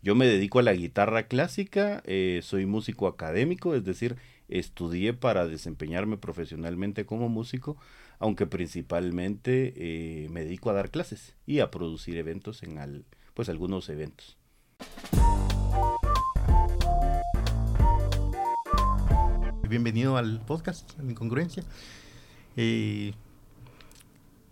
yo me dedico a la guitarra clásica, eh, soy músico académico, es decir, estudié para desempeñarme profesionalmente como músico, aunque principalmente eh, me dedico a dar clases y a producir eventos en al, pues algunos eventos. Bienvenido al podcast, La Incongruencia. Eh,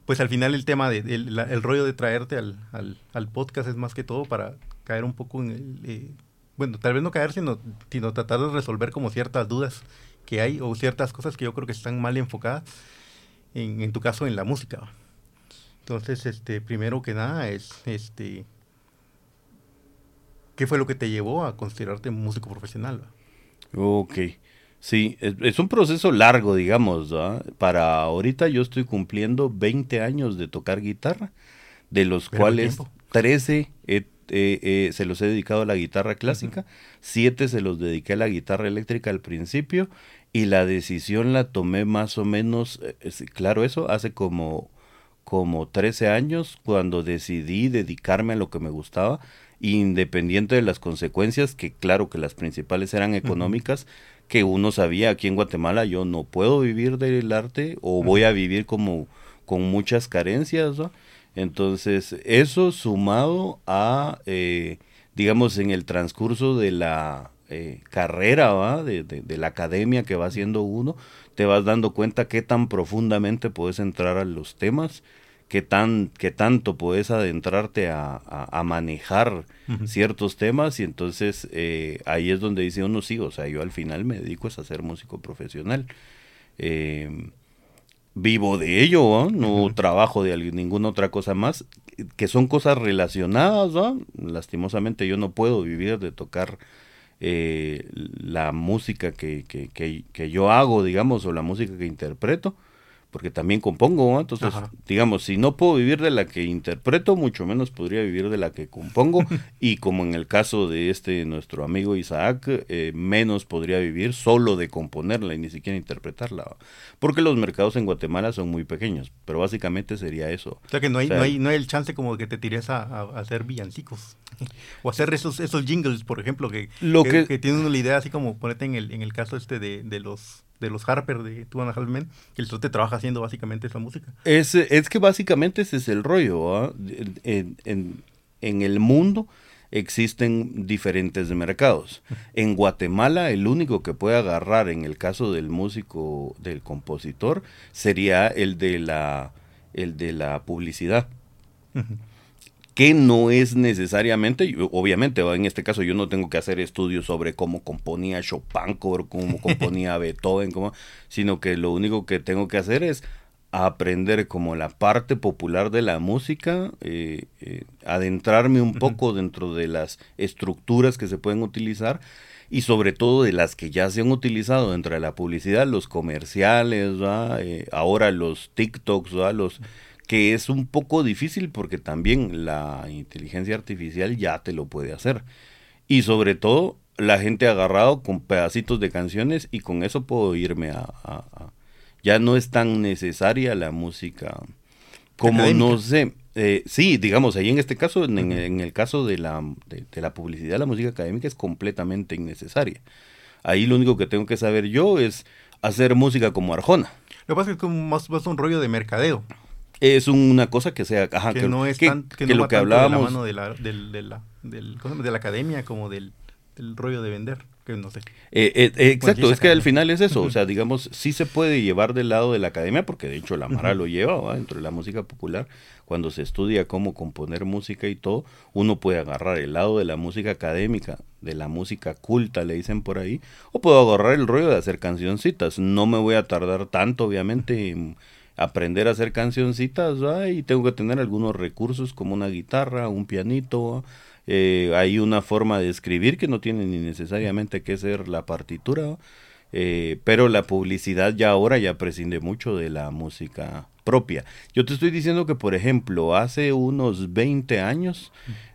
pues al final el tema del de, el rollo de traerte al, al, podcast es más que todo para caer un poco en el... Eh, bueno, tal vez no caer, sino, sino tratar de resolver como ciertas dudas que hay o ciertas cosas que yo creo que están mal enfocadas, en, en tu caso en la música. Entonces, este, primero que nada es, este, ¿qué fue lo que te llevó a considerarte músico profesional? Ok. Sí, es, un proceso largo, digamos. Para ahorita yo estoy cumpliendo 20 años de tocar guitarra, de los cuales 13 se los he dedicado a la guitarra clásica, 7 se los dediqué a la guitarra eléctrica al principio y la decisión la tomé más o menos, eh, claro eso, hace como, como 13 años cuando decidí dedicarme a lo que me gustaba independiente de las consecuencias, que claro que las principales eran económicas, que uno sabía aquí en Guatemala yo no puedo vivir del arte o voy a vivir como con muchas carencias, Entonces, eso sumado a, eh, digamos, en el transcurso de la eh, carrera, ¿va? De, de, la academia que va haciendo uno, te vas dando cuenta qué tan profundamente puedes entrar a los temas, qué, tan, qué tanto puedes adentrarte a, a, manejar ciertos temas y entonces eh, ahí es donde dice uno sí, o sea, yo al final me dedico a ser músico profesional. Eh, vivo de ello, no trabajo de ninguna otra cosa más, que son cosas relacionadas, lastimosamente yo no puedo vivir de tocar eh, la música que, que, que, que, yo hago, digamos, o la música que interpreto, porque también compongo, entonces, digamos, si no puedo vivir de la que interpreto, mucho menos podría vivir de la que compongo, y como en el caso de este nuestro amigo Isaac, eh, menos podría vivir solo de componerla y ni siquiera interpretarla, porque los mercados en Guatemala son muy pequeños, pero básicamente sería eso. O sea que no hay, no hay, no hay el chance como que te tires a, hacer villancicos, o hacer esos, esos jingles, por ejemplo, que, Lo que, que, tienen la idea así como ponete en el, en el caso este de, de los de los Harper de Two and a Half Men, que el te trabaja haciendo básicamente esa música. Es, es que básicamente ese es el rollo. ¿ah? En, en, el mundo existen diferentes mercados. En Guatemala el único que puede agarrar en el caso del músico, del compositor, sería el de la, el de la publicidad que no es necesariamente, obviamente en este caso yo no tengo que hacer estudios sobre cómo componía Chopin, cómo componía Beethoven, sino que lo único que tengo que hacer es aprender como la parte popular de la música, eh, eh, adentrarme un poco dentro de las estructuras que se pueden utilizar y sobre todo de las que ya se han utilizado dentro de la publicidad, los comerciales, eh, ahora los TikToks, los que es un poco difícil porque también la inteligencia artificial ya te lo puede hacer. Y sobre todo, la gente agarrado con pedacitos de canciones y con eso puedo irme a... ya no es tan necesaria la música como no sé. Eh, sí, digamos, ahí en este caso, en, el caso de la, de, la publicidad, la música académica es completamente innecesaria. Ahí lo único que tengo que saber yo es hacer música como Arjona. Lo que pasa es que es más, más un rollo de mercadeo es una cosa que sea ajá, que, no es tan, que, lo que hablábamos de la mano de la, de la, de la academia como del, rollo de vender que no sé. Eh, eh, exacto es que al final es eso o sea digamos sí se puede llevar del lado de la academia porque de hecho la Mara lo lleva dentro de la música popular cuando se estudia cómo componer música y todo uno puede agarrar el lado de la música académica de la música culta le dicen por ahí o puedo agarrar el rollo de hacer cancioncitas no me voy a tardar tanto obviamente en aprender a hacer cancioncitas y tengo que tener algunos recursos como una guitarra, un pianito, eh, hay una forma de escribir que no tiene ni necesariamente que ser la partitura, eh, pero la publicidad ya ahora ya prescinde mucho de la música propia. Yo te estoy diciendo que, por ejemplo, hace unos 20 años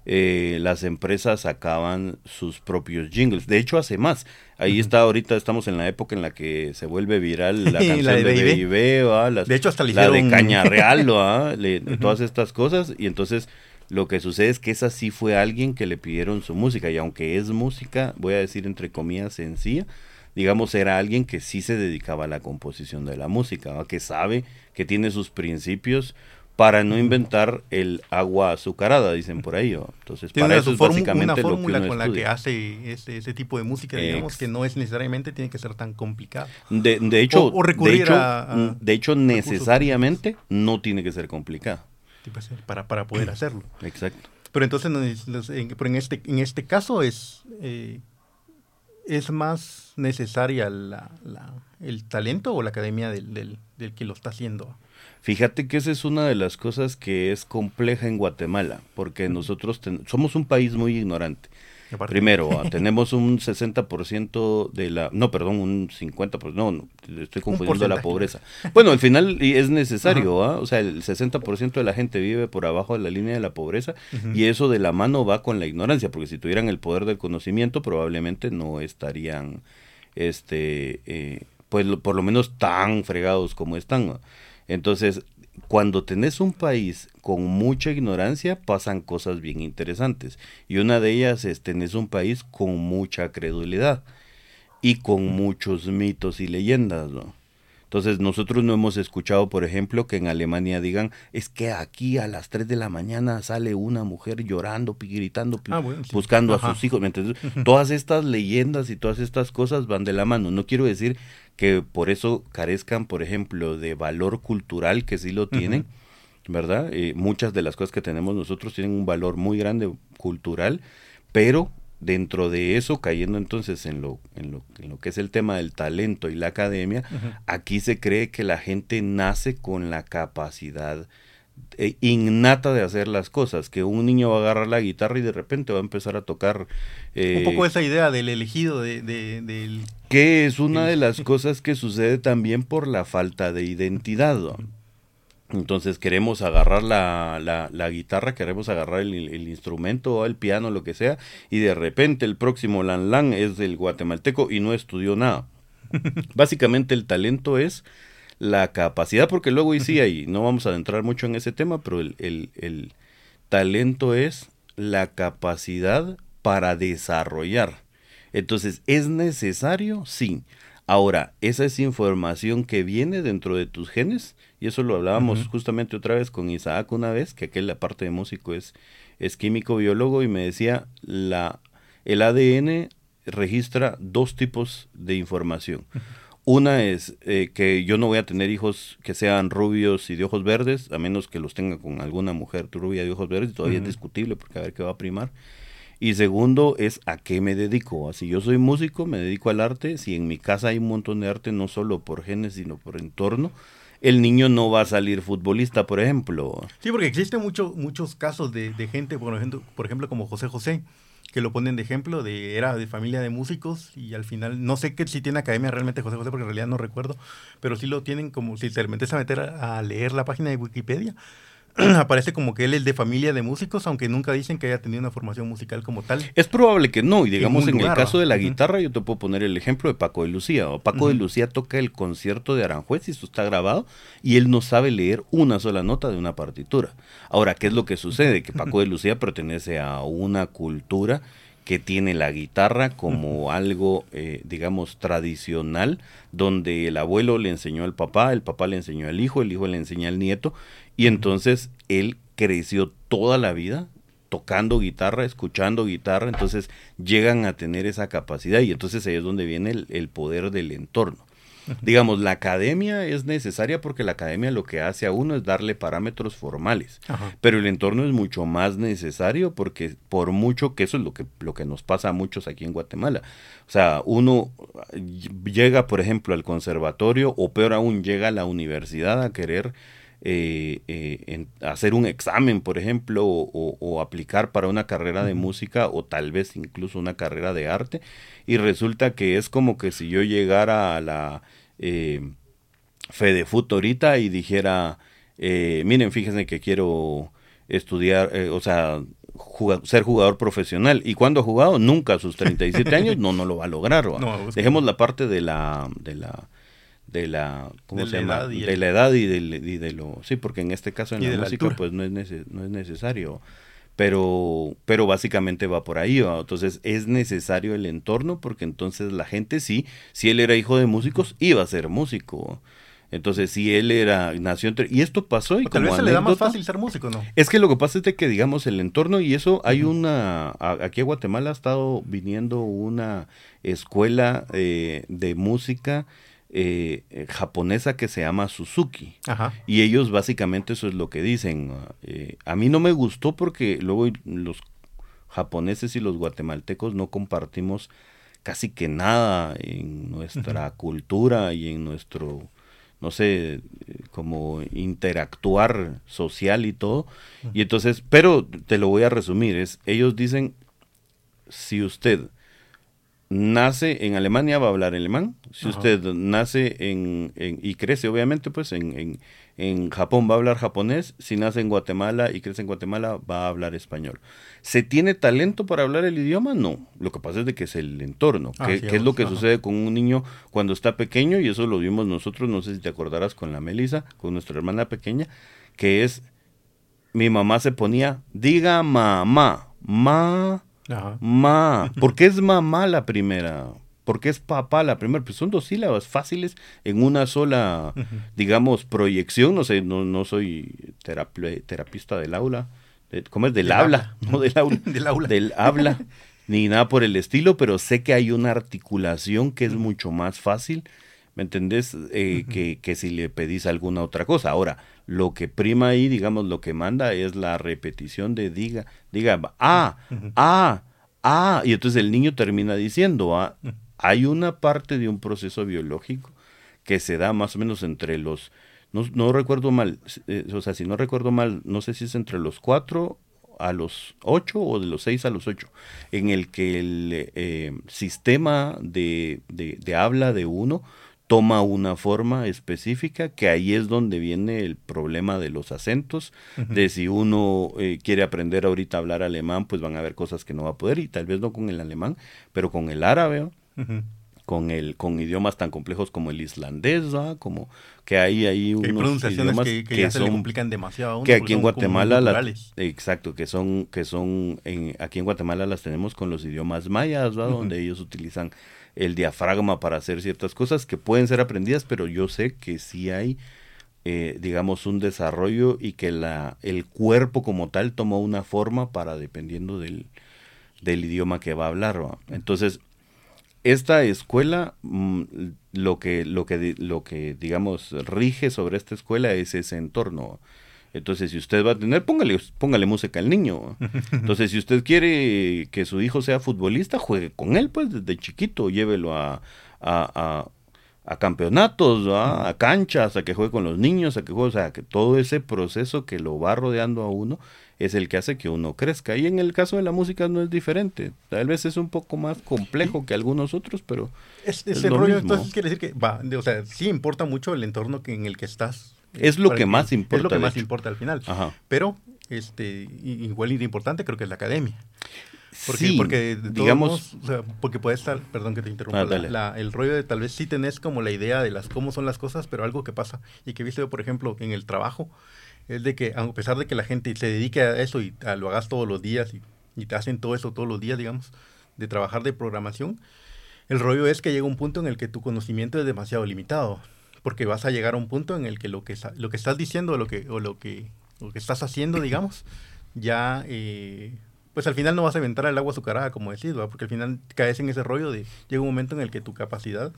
eh, las empresas sacaban sus propios jingles. De hecho, hace más. Ahí está, ahorita estamos en la época en la que se vuelve viral la canción de, de, hecho, hasta la de Caña Real, todas estas cosas. Y entonces Lo que sucede es que esa sí fue alguien que le pidieron su música. Y aunque es música, voy a decir entre comillas sencilla, digamos era alguien que sí se dedicaba a la composición de la música, que sabe que tiene sus principios para no inventar el agua azucarada, dicen por ahí. Entonces, Tiene para una, eso es formu- básicamente una lo que fórmula uno con la que hace ese, ese tipo de música, digamos, Ex- que no es necesariamente tiene que ser tan complicado. De, de hecho, O- de hecho, a- a de hecho necesariamente no tiene que ser complicado. tipo así, Para, para poder hacerlo. Exacto. Pero entonces, pero en, este, en este caso es, eh, es más necesaria la, la- el talento o la academia del, del, del que lo está haciendo. Fíjate que esa es una de las cosas que es compleja en Guatemala, porque nosotros somos un país muy ignorante. Aparte- Primero, ah, tenemos un 60% de la... No, perdón, un 50%. No, no, estoy confundiendo la pobreza. Bueno, al final es necesario, ¿ah? O sea, el 60% de la gente vive por abajo de la línea de la pobreza y eso de la mano va con la ignorancia, porque si tuvieran el poder del conocimiento probablemente no estarían, este, eh, pues por lo menos tan fregados como están. ¿no? Entonces, cuando tenés un país con mucha ignorancia, pasan cosas bien interesantes. Y una de ellas es tenés un país con mucha credulidad y con muchos mitos y leyendas, ¿no? Entonces nosotros no hemos escuchado, por ejemplo, que en Alemania digan, es que aquí a las 3 de la mañana sale una mujer llorando, gritando, Ah, bueno, sí. buscando Ajá. a sus hijos. Todas estas leyendas y todas estas cosas van de la mano. No quiero decir que por eso carezcan, por ejemplo, de valor cultural, que sí lo tienen, ¿verdad? Eh, muchas de las cosas que tenemos nosotros tienen un valor muy grande cultural, pero dentro de eso, cayendo entonces en lo, en lo, en lo que es el tema del talento y la academia, aquí se cree que la gente nace con la capacidad innata de hacer las cosas, que un niño va a agarrar la guitarra y de repente va a empezar a tocar... eh, Un poco esa idea del elegido, de, de- del... que es una de las cosas que sucede también por la falta de identidad. ¿no? Entonces queremos agarrar la, la, la guitarra, queremos agarrar el, el instrumento o el piano, lo que sea, y de repente el próximo Lan Lan es del guatemalteco y no estudió nada. Básicamente el talento es la capacidad, porque luego y sí, ahí no vamos a adentrar mucho en ese tema, pero el, el, el talento es la capacidad para desarrollar. Entonces, ¿es necesario? Sí. Ahora, esa es información que viene dentro de tus genes, y eso lo hablábamos justamente otra vez con Isaac una vez, que aquel, la parte de músico, es, es químico biólogo, y me decía, la, el ADN registra dos tipos de información. Una es eh, que yo no voy a tener hijos que sean rubios y de ojos verdes, a menos que los tenga con alguna mujer rubia de ojos verdes, todavía es discutible porque a ver qué va a primar. Y segundo es a qué me dedico. Si yo soy músico, me dedico al arte. Si en mi casa hay un montón de arte, no solo por genes, sino por entorno, el niño no va a salir futbolista, por ejemplo. Sí, porque existen mucho, muchos casos de, de gente, por ejemplo, por ejemplo, como José José, que lo ponen de ejemplo, de era de familia de músicos y al final, no sé que si tiene academia realmente José José, porque en realidad no recuerdo, pero sí lo tienen como, si te metes a meter a leer la página de Wikipedia, aparece como que él es de familia de músicos, aunque nunca dicen que haya tenido una formación musical como tal. Es probable que no, y digamos en, lugar, el caso de la guitarra, yo te puedo poner el ejemplo de Paco de Lucía. O Paco de. Lucía toca el concierto de Aranjuez, y esto está grabado, y él no sabe leer una sola nota de una partitura. Ahora, ¿qué es lo que sucede? Que Paco de Lucía pertenece a una cultura que tiene la guitarra como algo, eh, digamos, tradicional, donde el abuelo le enseñó al papá, el papá le enseñó al hijo, el hijo le enseña al nieto, y entonces él creció toda la vida tocando guitarra, escuchando guitarra, entonces llegan a tener esa capacidad y entonces ahí es donde viene el, el poder del entorno. Digamos, la academia es necesaria porque la academia lo que hace a uno es darle parámetros formales. Ajá. Pero el entorno es mucho más necesario porque por mucho que eso es lo que, lo que nos pasa a muchos aquí en Guatemala. O sea, uno llega, por ejemplo, al conservatorio o peor aún, llega a la universidad a querer eh, eh, en- hacer un examen, por ejemplo, o, o- o aplicar para una carrera de música o tal vez incluso una carrera de arte. Y resulta que es como que si yo llegara a la... Eh, Fedefut ahorita y dijera, eh, miren, fíjense que quiero estudiar, eh, o sea, ser jugador profesional. ¿Y cuándo ha jugado? Nunca a sus 37 años, no, no lo va a lograr. No, Dejemos la parte de la, de la, de la, ¿cómo De se la llama? edad y de el- la edad y, de lo, sí, porque en este caso en la música altura. pues no es, nece- no es necesario. pero, pero básicamente va por ahí. Entonces es necesario el entorno porque entonces la gente sí, si él era hijo de músicos, iba a ser músico. Entonces, si él era, nació entre, y esto pasó y tal vez se le da más fácil ser músico, ¿no? Es que lo que pasa es de que, digamos, el entorno y eso, hay una, aquí en Guatemala ha estado viniendo una escuela eh, de música eh, japonesa que se llama Suzuki. Ajá. Y ellos básicamente eso es lo que dicen. Eh, a mí no me gustó porque luego los japoneses y los guatemaltecos no compartimos casi que nada en nuestra cultura y en nuestro no sé, como interactuar social y todo. Y entonces, pero te lo voy a resumir, es, ellos dicen, si usted nace en Alemania va a hablar alemán, si usted nace en, y crece obviamente pues en, en Japón va a hablar japonés, si nace en Guatemala y crece en Guatemala va a hablar español. ¿Se tiene talento para hablar el idioma? No. Lo que pasa es de que es el entorno. ¿Qué, es lo que sucede con un niño cuando está pequeño? Y eso lo vimos nosotros, no sé si te acordarás con la Melisa, con nuestra hermana pequeña, que es, mi mamá se ponía, diga mamá, ma, ma. ¿Por qué es mamá la primera? porque es papá la primera, pues son dos sílabas fáciles en una sola, digamos, proyección, no sé, no, no soy terapista del aula, ¿cómo es? Del, habla, no del aula, del aula, del habla, ni nada por el estilo, pero sé que hay una articulación que es mucho más fácil, ¿me entendés? Eh, que, que si le pedís alguna otra cosa. Ahora, lo que prima ahí, digamos, lo que manda es la repetición de diga, diga, ah, ah, ah, y entonces el niño termina diciendo, ah, hay una parte de un proceso biológico que se da más o menos entre los, no, recuerdo mal, eh, o sea, si no recuerdo mal, no sé si es entre los cuatro a los ocho o de los seis a los ocho, en el que el eh, sistema de, de, habla de uno toma una forma específica, que ahí es donde viene el problema de los acentos, de si uno eh, quiere aprender ahorita a hablar alemán, pues van a haber cosas que no va a poder, y tal vez no con el alemán, pero con el árabe, con el con idiomas tan complejos como el islandés, como que hay ahí unos idiomas que, que, se complican demasiado que aquí en Guatemala las, exacto que son que son en, aquí en Guatemala las tenemos con los idiomas mayas donde ellos utilizan el diafragma para hacer ciertas cosas que pueden ser aprendidas pero yo sé que sí hay eh, digamos un desarrollo y que la el cuerpo como tal toma una forma para dependiendo del, del idioma que va a hablar entonces esta escuela, mm, lo que, lo que, lo que, digamos, rige sobre esta escuela es ese entorno. Entonces, si usted va a tener, póngale, póngale música al niño. Entonces, si usted quiere que su hijo sea futbolista, juegue con él, pues, desde chiquito, llévelo a, a, a, campeonatos, a canchas, a que juegue con los niños, a que juegue, o sea, que todo ese proceso que lo va rodeando a uno es el que hace que uno crezca. Y en el caso de la música no es diferente. Tal vez es un poco más complejo que algunos otros, pero... Es, ese rollo entonces quiere decir que, va, o sea, sí importa mucho el entorno que, en el que estás. Es lo que más importa. Es lo que más importa al final. Pero, este, igual de importante creo que es la academia. Porque, sí, porque digamos, o sea, porque puede estar, perdón que te interrumpa, ah, el rollo de tal vez sí tenés como la idea de las cómo son las cosas, pero algo que pasa y que yo, por ejemplo, en el trabajo, es de que a pesar de que la gente se dedique a eso y lo hagas todos los días y, te hacen todo eso todos los días, digamos, de trabajar de programación, el rollo es que llega un punto en el que tu conocimiento es demasiado limitado, porque vas a llegar a un punto en el que lo que, lo que estás diciendo o lo que, o lo que, lo que estás haciendo, digamos, ya, eh, pues al final no vas a inventar el agua azucarada, como decís, porque al final caes en ese rollo de, llega un momento en el que tu capacidad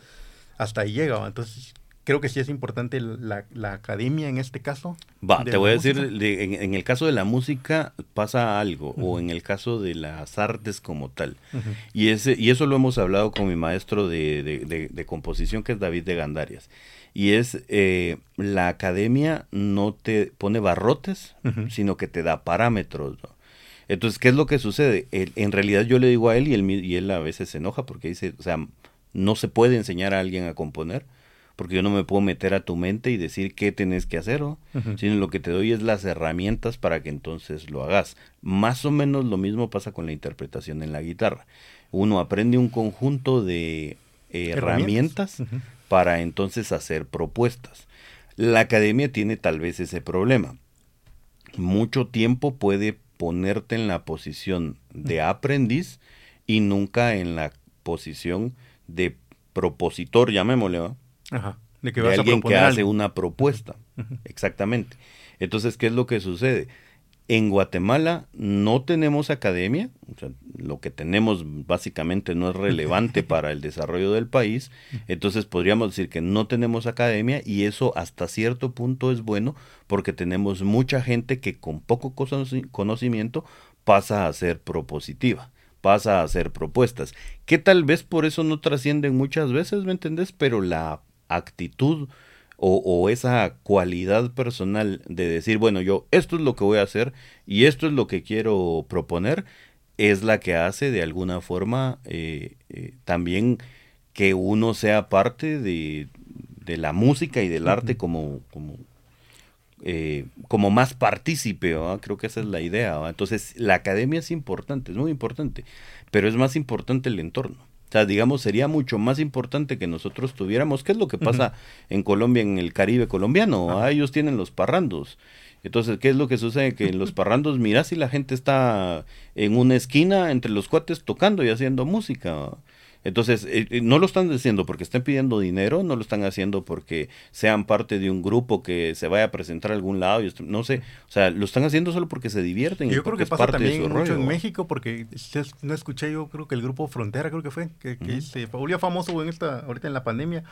hasta ahí llega, entonces creo que sí es importante la, academia en este caso. Va, te voy a decir, en, el caso de la música pasa algo, o en el caso de las artes como tal. y, ese, y eso lo hemos hablado con mi maestro de, composición, que es David de Gandarias. Y es, eh, la academia no te pone barrotes, sino que te da parámetros. Entonces, ¿qué es lo que sucede? en realidad yo le digo a él y él, y él a veces se enoja porque dice, o sea, no se puede enseñar a alguien a componer porque yo no me puedo meter a tu mente y decir qué tenés que hacer, sino lo que te doy es las herramientas para que entonces lo hagas. Más o menos lo mismo pasa con la interpretación en la guitarra. Uno aprende un conjunto de herramientas, para entonces hacer propuestas. La academia tiene tal vez ese problema. Mucho tiempo puede ponerte en la posición de aprendiz y nunca en la posición de propositor, llamémosle, ¿va? Ajá. De, que alguien que hace una propuesta. Exactamente. Entonces, ¿qué es lo que sucede? En Guatemala no tenemos academia, lo que tenemos básicamente no es relevante para el desarrollo del país, entonces podríamos decir que no tenemos academia y eso hasta cierto punto es bueno porque tenemos mucha gente que con poco conocimiento pasa a ser propositiva, pasa a hacer propuestas, que tal vez por eso no trascienden muchas veces, ¿me entendés? Pero la actitud o, esa cualidad personal de decir, bueno, yo esto es lo que voy a hacer y esto es lo que quiero proponer, es la que hace de alguna forma eh, eh, también que uno sea parte de, la música y del arte como, como, eh, como más partícipe, creo que esa es la idea. Entonces, la academia es importante, es muy importante, pero es más importante el entorno. O sea, digamos, sería mucho más importante que nosotros tuviéramos, ¿qué es lo que pasa en Colombia, en el Caribe colombiano? Ah, ellos tienen los parrandos. Entonces, ¿qué es lo que sucede? Que en los parrandos mirás si la gente está en una esquina entre los cuates tocando y haciendo música. Entonces, eh, eh, no lo están haciendo porque estén pidiendo dinero, no lo están haciendo porque sean parte de un grupo que se vaya a presentar a algún lado, y no sé, o sea, lo están haciendo solo porque se divierten. Yo creo que pasa también mucho en México porque no escuché yo creo que el grupo Frontera creo que fue, que, que se volvió famoso en esta, ahorita en la pandemia,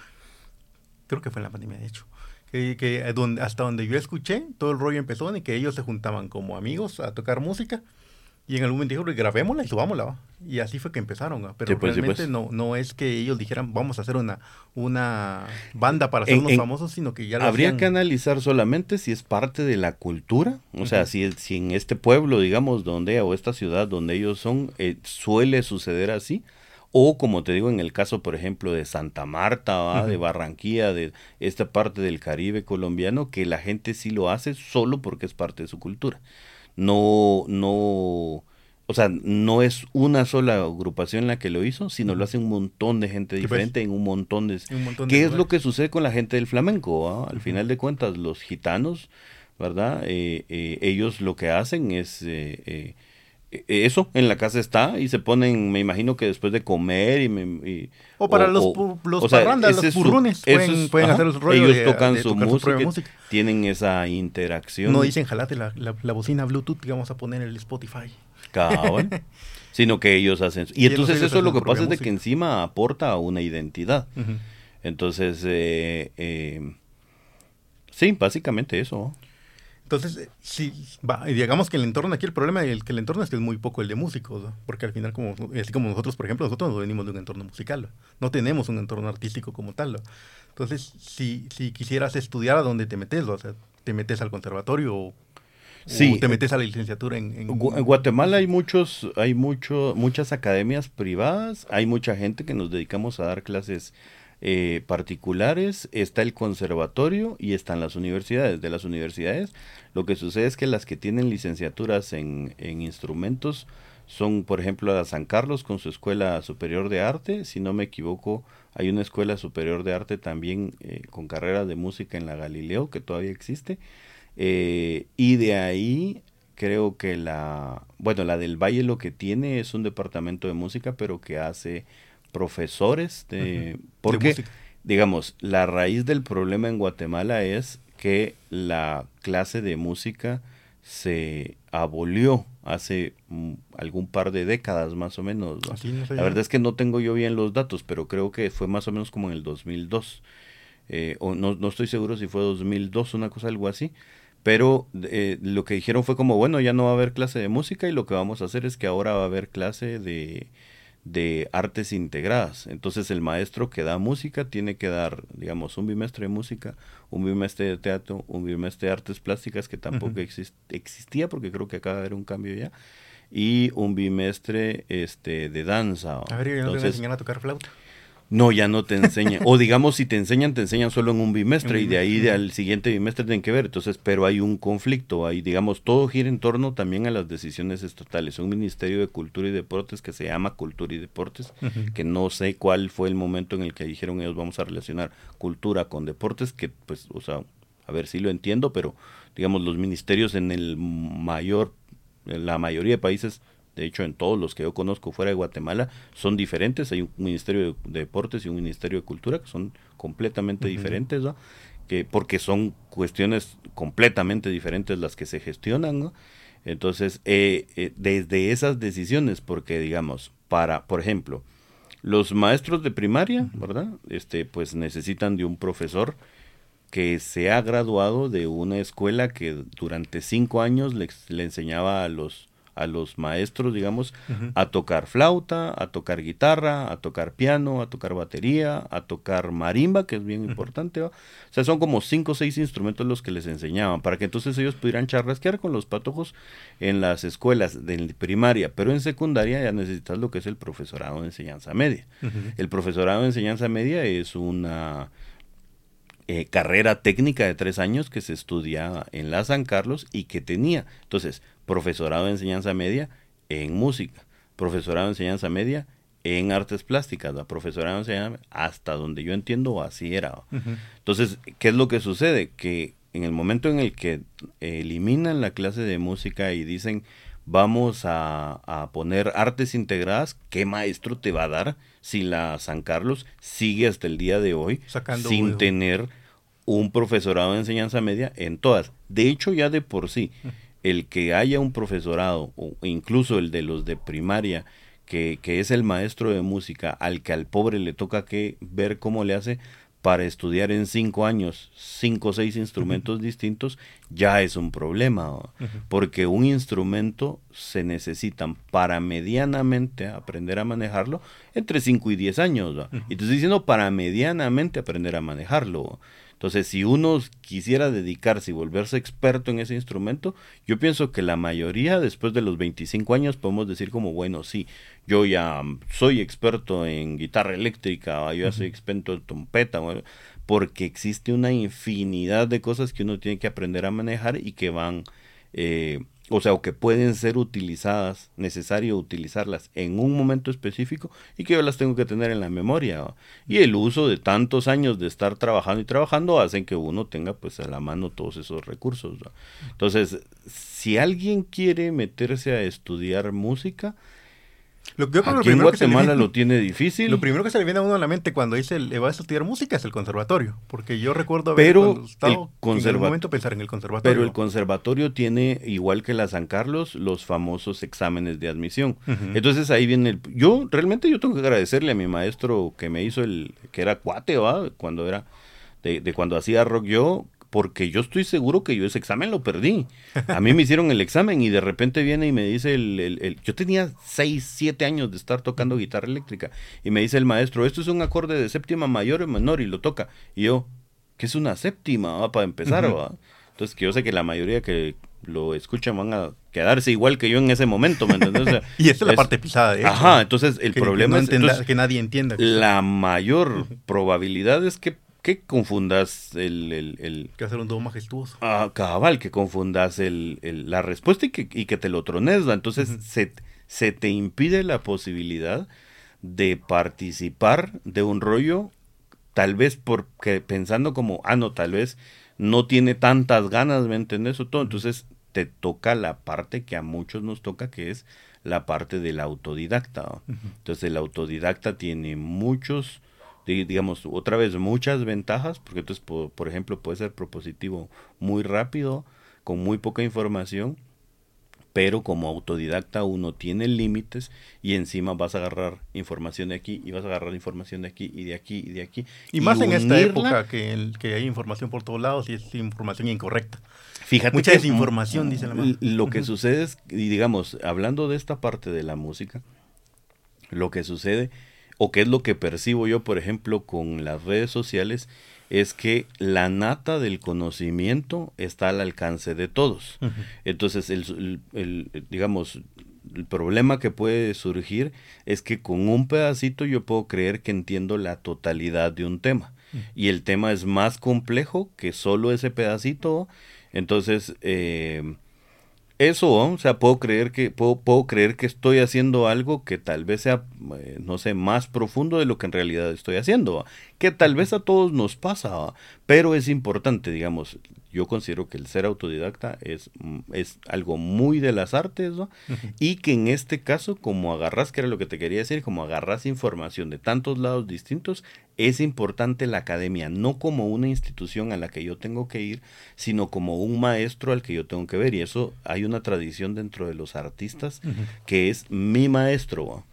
creo que fue en la pandemia de hecho. Que, que donde, hasta donde yo escuché, todo el rollo empezó en que ellos se juntaban como amigos a tocar música y en algún momento dijeron, grabémosla y subámosla. Y así fue que empezaron. Pero pues, realmente pues. no, no es que ellos dijeran, vamos a hacer una, una banda para hacernos famosos, sino que ya lo Habría que analizar solamente si es parte de la cultura. O sea, si, si en este pueblo, digamos, donde, o esta ciudad donde ellos son, eh, suele suceder así. O como te digo, en el caso, por ejemplo, de Santa Marta, de Barranquilla, de esta parte del Caribe colombiano, que la gente sí lo hace solo porque es parte de su cultura no, no, o sea, no es una sola agrupación la que lo hizo, sino lo hace un montón de gente diferente en un montón de... ¿Qué es lo que sucede con la gente del flamenco? Ah? Al final de cuentas, los gitanos, ¿verdad? Eh, eh, ellos lo que hacen es... Eh, e, eso en la casa está y se ponen, me imagino que después de comer y... o para los, los parrandas, los purrunes, pueden, hacer los rollos Ellos tocan, su, música, tienen esa interacción. No dicen, jalate la, la, bocina Bluetooth que vamos a poner en el Spotify. Sino que ellos hacen... Y, entonces eso lo que pasa es de que encima aporta una identidad. Entonces, eh, eh, sí, básicamente eso. Entonces, eh, sí, va, digamos que el entorno, aquí el problema es que el entorno es que es muy poco el de músicos, porque al final, como, así como nosotros, por ejemplo, nosotros no venimos de un entorno musical, no tenemos un entorno artístico como tal. Entonces, si, si quisieras estudiar a dónde te metes, o sea, te metes al conservatorio o, te metes a la licenciatura en, en... Guatemala hay muchos, hay mucho, muchas academias privadas, hay mucha gente que nos dedicamos a dar clases eh, particulares, está el conservatorio y están las universidades. De las universidades, lo que sucede es que las que tienen licenciaturas en, instrumentos son, por ejemplo, la San Carlos con su Escuela Superior de Arte. Si no me equivoco, hay una Escuela Superior de Arte también eh, con carrera de música en la Galileo, que todavía existe. Eh, y de ahí creo que la, bueno, la del Valle lo que tiene es un departamento de música, pero que hace profesores de... Porque, digamos, la raíz del problema en Guatemala es que la clase de música se abolió hace mm, algún par de décadas más o menos. la verdad es que no tengo yo bien los datos, pero creo que fue más o menos como en el 2002. Eh, o no, no estoy seguro si fue 2002, una cosa algo así. Pero eh, lo que dijeron fue como, bueno, ya no va a haber clase de música y lo que vamos a hacer es que ahora va a haber clase de, de artes integradas. Entonces el maestro que da música tiene que dar, digamos, un bimestre de música, un bimestre de teatro, un bimestre de artes plásticas que tampoco existía porque creo que acaba de haber un cambio ya y un bimestre este de danza. A ver, ¿no Entonces, a tocar flauta? No, ya no te enseñan. o digamos, si te enseñan, te enseñan solo en un bimestre y de ahí al siguiente bimestre tienen que ver. Entonces, pero hay un conflicto. Ahí, digamos, todo gira en torno también a las decisiones estatales. Un Ministerio de Cultura y Deportes que se llama Cultura y Deportes, que no sé cuál fue el momento en el que dijeron ellos vamos a relacionar cultura con deportes, que pues, o sea, a ver si lo entiendo, pero digamos, los ministerios en el mayor la mayoría de países de hecho en todos los que yo conozco fuera de Guatemala son diferentes, hay un Ministerio de, Deportes y un Ministerio de Cultura que son completamente diferentes, ¿no? que, porque son cuestiones completamente diferentes las que se gestionan, ¿no? Entonces, eh, eh, desde esas decisiones, porque digamos, para, por ejemplo, los maestros de primaria, ¿verdad? Este, pues necesitan de un profesor que se ha graduado de una escuela que durante cinco años le, le enseñaba a los a los maestros, digamos, a tocar flauta, a tocar guitarra, a tocar piano, a tocar batería, a tocar marimba, que es bien importante. O sea, son como cinco o seis instrumentos los que les enseñaban, para que entonces ellos pudieran charrasquear con los patojos en las escuelas de primaria, pero en secundaria ya necesitas lo que es el profesorado de enseñanza media. El profesorado de enseñanza media es una... Eh, carrera técnica de tres años que se estudia en la San Carlos y que tenía. Entonces, profesorado de enseñanza media en música, profesorado de enseñanza media en artes plásticas, la profesorado de enseñanza hasta donde yo entiendo así era. Entonces, ¿qué es lo que sucede? Que en el momento en el que eliminan la clase de música y dicen vamos a, poner artes integradas, ¿qué maestro te va a dar si la San Carlos sigue hasta el día de hoy sin tener un profesorado de enseñanza media en todas? De hecho, ya de por sí el que haya un profesorado, o incluso el de los de primaria, que, que, es el maestro de música, al que al pobre le toca que ver cómo le hace para estudiar en cinco años cinco o seis instrumentos distintos, ya es un problema, porque un instrumento se necesitan para medianamente aprender a manejarlo entre cinco y diez años. Y te estoy diciendo para medianamente aprender a manejarlo. Entonces, si uno quisiera dedicarse y volverse experto en ese instrumento, yo pienso que la mayoría, después de los 25 años, podemos decir como, bueno, sí, yo ya soy experto en guitarra eléctrica, yo ya soy experto en trompeta, porque existe una infinidad de cosas que uno tiene que aprender a manejar y que van... Eh, o sea, o que pueden ser utilizadas, necesario utilizarlas en un momento específico y que yo las tengo que tener en la memoria. Y el uso de tantos años de estar trabajando y trabajando hacen que uno tenga pues a la mano todos esos recursos. Entonces, si alguien quiere meterse a estudiar música, lo, yo Aquí en Guatemala lo tiene difícil. Lo primero que se le viene a uno a la mente cuando dice le va a estudiar música es el conservatorio, porque yo recuerdo haber pero estado en un momento pensar en el conservatorio. Pero el conservatorio tiene, igual que la San Carlos, los famosos exámenes de admisión. Entonces ahí viene el... Yo realmente yo tengo que agradecerle a mi maestro que me hizo el... que era cuate, ¿va? Cuando era... De, de, cuando hacía rock yo, porque yo estoy seguro que yo ese examen lo perdí. A mí me hicieron el examen y de repente viene y me dice el, el, yo tenía 6, 7 años de estar tocando guitarra eléctrica y me dice el maestro, esto es un acorde de séptima mayor o menor y lo toca. Y yo, ¿qué es una séptima? ¿va? Para empezar, ¿va? Entonces, que yo sé que la mayoría que lo escuchan van a quedarse igual que yo en ese momento, ¿me entiendes? y esa es la parte pisada de Ajá, entonces el problema es que nadie entienda. La mayor probabilidad es que que confundas el... el, que hacer un todo majestuoso. Ah, cabal, que confundas el, la respuesta y que, y que te lo trones. Entonces se, se te impide la posibilidad de participar de un rollo, tal vez porque pensando como, ah, no, tal vez no tiene tantas ganas, ¿me entiendes? O todo. Entonces te toca la parte que a muchos nos toca, que es la parte del autodidacta. Entonces el autodidacta tiene muchos digamos, otra vez muchas ventajas, porque entonces, por, ejemplo, puede ser propositivo muy rápido, con muy poca información, pero como autodidacta uno tiene límites y encima vas a agarrar información de aquí y vas a agarrar información de aquí y de aquí y de aquí. Y, más en esta época que, el, que hay información por todos lados y es información incorrecta. Fíjate Mucha desinformación, dice la mamá. Lo que sucede es, y digamos, hablando de esta parte de la música, lo que sucede o qué es lo que percibo yo, por ejemplo, con las redes sociales, es que la nata del conocimiento está al alcance de todos. Entonces, el, digamos, el problema que puede surgir es que con un pedacito yo puedo creer que entiendo la totalidad de un tema. Y el tema es más complejo que solo ese pedacito. Entonces, eh, eso, o sea, puedo creer que puedo, puedo, creer que estoy haciendo algo que tal vez sea, eh, no sé, más profundo de lo que en realidad estoy haciendo, que tal vez a todos nos pasa, pero es importante, digamos, yo considero que el ser autodidacta es, mm, es algo muy de las artes, ¿no? Y que en este caso, como agarras, que era lo que te quería decir, como agarras información de tantos lados distintos, es importante la academia, no como una institución a la que yo tengo que ir, sino como un maestro al que yo tengo que ver. Y eso hay una tradición dentro de los artistas que es mi maestro. ¿no?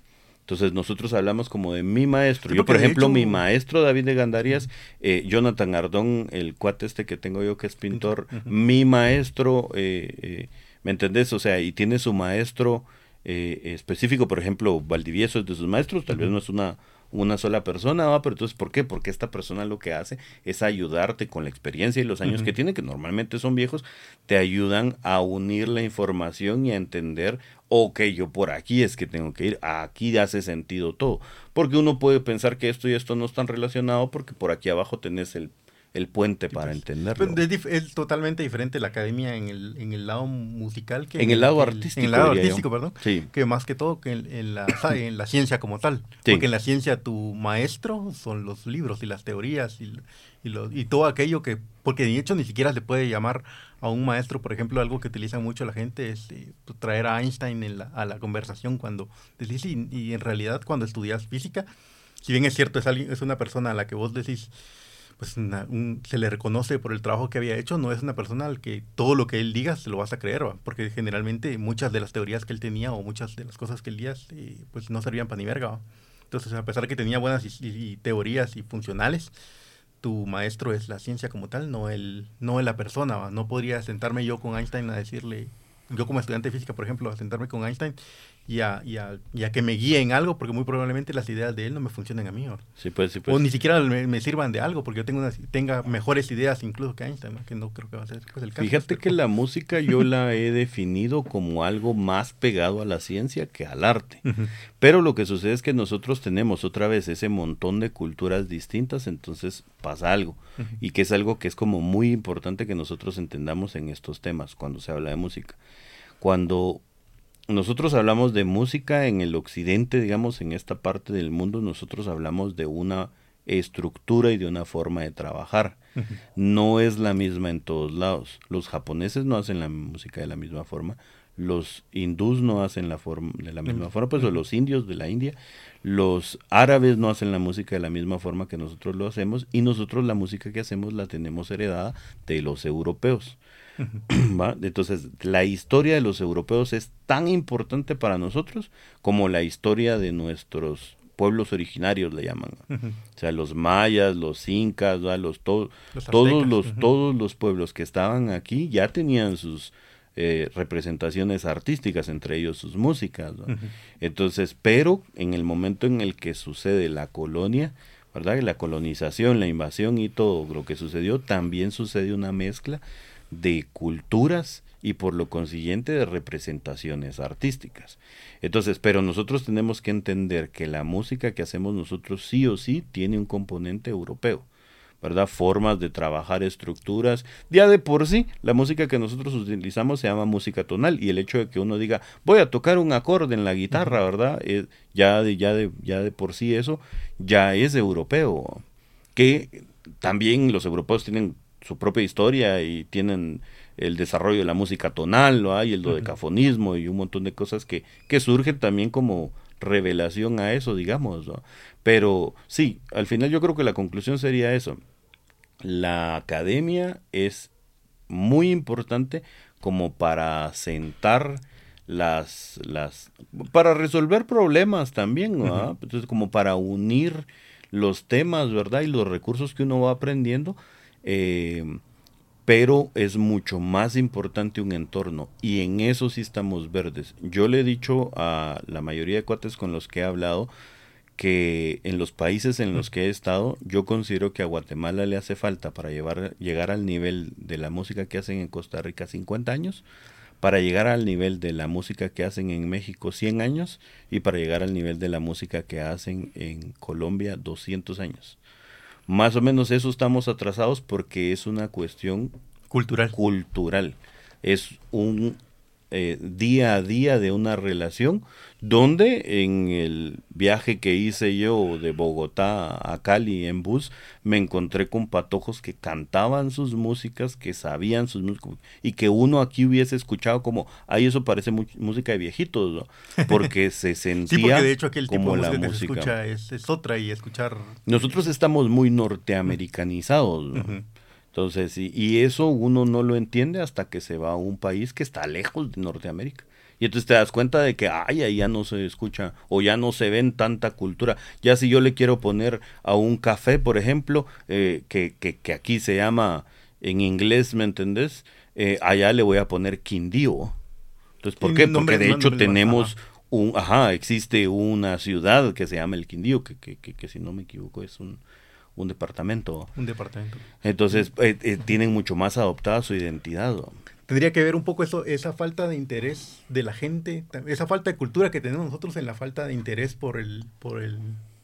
Entonces nosotros hablamos como de mi maestro. Yo, por ejemplo, mi maestro David de Gandarías, eh, Jonathan Ardón, el cuate este que tengo yo que es pintor, mi maestro, eh, eh, ¿me entendés? O sea, y tiene su maestro específico, por ejemplo, Valdivieso es de sus maestros, tal vez no es una una sola persona, ¿va? pero entonces, ¿por qué? Porque esta persona lo que hace es ayudarte con la experiencia y los años que tiene, que normalmente son viejos, te ayudan a unir la información y a entender, ok, yo por aquí es que tengo que ir, aquí hace sentido todo. Porque uno puede pensar que esto y esto no están relacionados porque por aquí abajo tenés el el puente para pues, entenderlo. Es, totalmente diferente la academia en el, en el lado musical que en, el lado artístico. En el lado artístico, perdón. Que más que todo que en, la, en la ciencia como tal. Porque en la ciencia tu maestro son los libros y las teorías y, y, lo, y todo aquello que... Porque de hecho ni siquiera se puede llamar a un maestro, por ejemplo, algo que utiliza mucho la gente es eh, pues, traer a Einstein en la, a la conversación cuando decís, y, y, en realidad cuando estudias física, si bien es cierto, es, alguien, es una persona a la que vos decís, pues se le reconoce por el trabajo que había hecho, no es una persona al que todo lo que él diga se lo vas a creer, porque generalmente muchas de las teorías que él tenía o muchas de las cosas que él decía, eh, pues no servían para ni verga. Entonces, a pesar de que tenía buenas teorías y funcionales, tu maestro es la ciencia como tal, no el no la persona. No podría sentarme yo con Einstein a decirle, yo como estudiante de física, por ejemplo, a sentarme con Einstein y a, y, a, y a, que me guíe en algo, porque muy probablemente las ideas de él no me funcionen a mí. ¿o? Sí, pues, sí, pues. O ni siquiera me, sirvan de algo, porque yo tengo tenga mejores ideas incluso que Einstein, que no creo que va a ser pues, el caso. Fíjate que la música yo la he definido como algo más pegado a la ciencia que al arte. Pero lo que sucede es que nosotros tenemos otra vez ese montón de culturas distintas, entonces pasa algo. Y que es algo que es como muy importante que nosotros entendamos en estos temas cuando se habla de música. Cuando nosotros hablamos de música en el occidente, digamos, en esta parte del mundo, nosotros hablamos de una estructura y de una forma de trabajar. No es la misma en todos lados. Los japoneses no hacen la música de la misma forma, los hindús no hacen la forma de la misma forma, pues los indios de la India, los árabes no hacen la música de la misma forma que nosotros lo hacemos y nosotros la música que hacemos la tenemos heredada de los europeos. Entonces, la historia de los europeos es tan importante para nosotros como la historia de nuestros pueblos originarios le llaman. O sea, los mayas, los incas, los, todos los todos los pueblos que estaban aquí ya tenían sus eh, representaciones artísticas, entre ellos sus músicas. Entonces, pero en el momento en el que sucede la colonia, ¿verdad? La colonización, la invasión y todo lo que sucedió, también sucede una mezcla de culturas y por lo consiguiente de representaciones artísticas. Entonces, pero nosotros tenemos que entender que la música que hacemos nosotros sí o sí tiene un componente europeo. ¿verdad? Formas de trabajar estructuras. Ya de por sí, la música que nosotros utilizamos se llama música tonal y el hecho de que uno diga, voy a tocar un acorde en la guitarra, ¿verdad? Eh, ya, de, ya, de, ya de por sí eso ya es europeo. Que también los europeos tienen su propia historia y tienen el desarrollo de la música tonal, ¿no? y el dodecafonismo y un montón de cosas que, que surgen también como revelación a eso, digamos. Pero sí, al final yo creo que la conclusión sería eso. La academia es muy importante como para sentar las, las, para resolver problemas también, ¿no? Entonces como para unir los temas, ¿verdad? Y los recursos que uno va aprendiendo eh, pero es mucho más importante un entorno y en eso sí estamos verdes. Yo le he dicho a la mayoría de cuates con los que he hablado que en los países en los que he estado, yo considero que a Guatemala le hace falta para llevar, llegar al nivel de la música que hacen en Costa Rica 50 años, para llegar al nivel de la música que hacen en México 100 años y para llegar al nivel de la música que hacen en Colombia 200 años. Más o menos eso estamos atrasados porque es una cuestión cultural. Cultural. Es un eh, día a día de una relación donde en el viaje que hice yo de Bogotá a Cali en bus, me encontré con patojos que cantaban sus músicas, que sabían sus músicas, y que uno aquí hubiese escuchado como, ay, eso parece música de viejitos, ¿no? porque se sentía sí, porque de hecho aquel como la música. escucha es, otra y escuchar... Nosotros estamos muy norteamericanizados, ¿no? Entonces, y, y eso uno no lo entiende hasta que se va a un país que está lejos de Norteamérica. Y entonces te das cuenta de que, ay, ahí ya no se escucha o ya no se ven tanta cultura. Ya si yo le quiero poner a un café, por ejemplo, eh, que, que, que, aquí se llama en inglés, ¿me entendés? Eh, allá le voy a poner Quindío. Entonces, ¿por qué? Porque de hecho tenemos un, ajá, existe una ciudad que se llama el Quindío, que, que, que, si no me equivoco es un, un departamento. Un departamento. Entonces, eh, tienen mucho más adoptada su identidad tendría que ver un poco eso, esa falta de interés de la gente, esa falta de cultura que tenemos nosotros en la falta de interés por el, por el,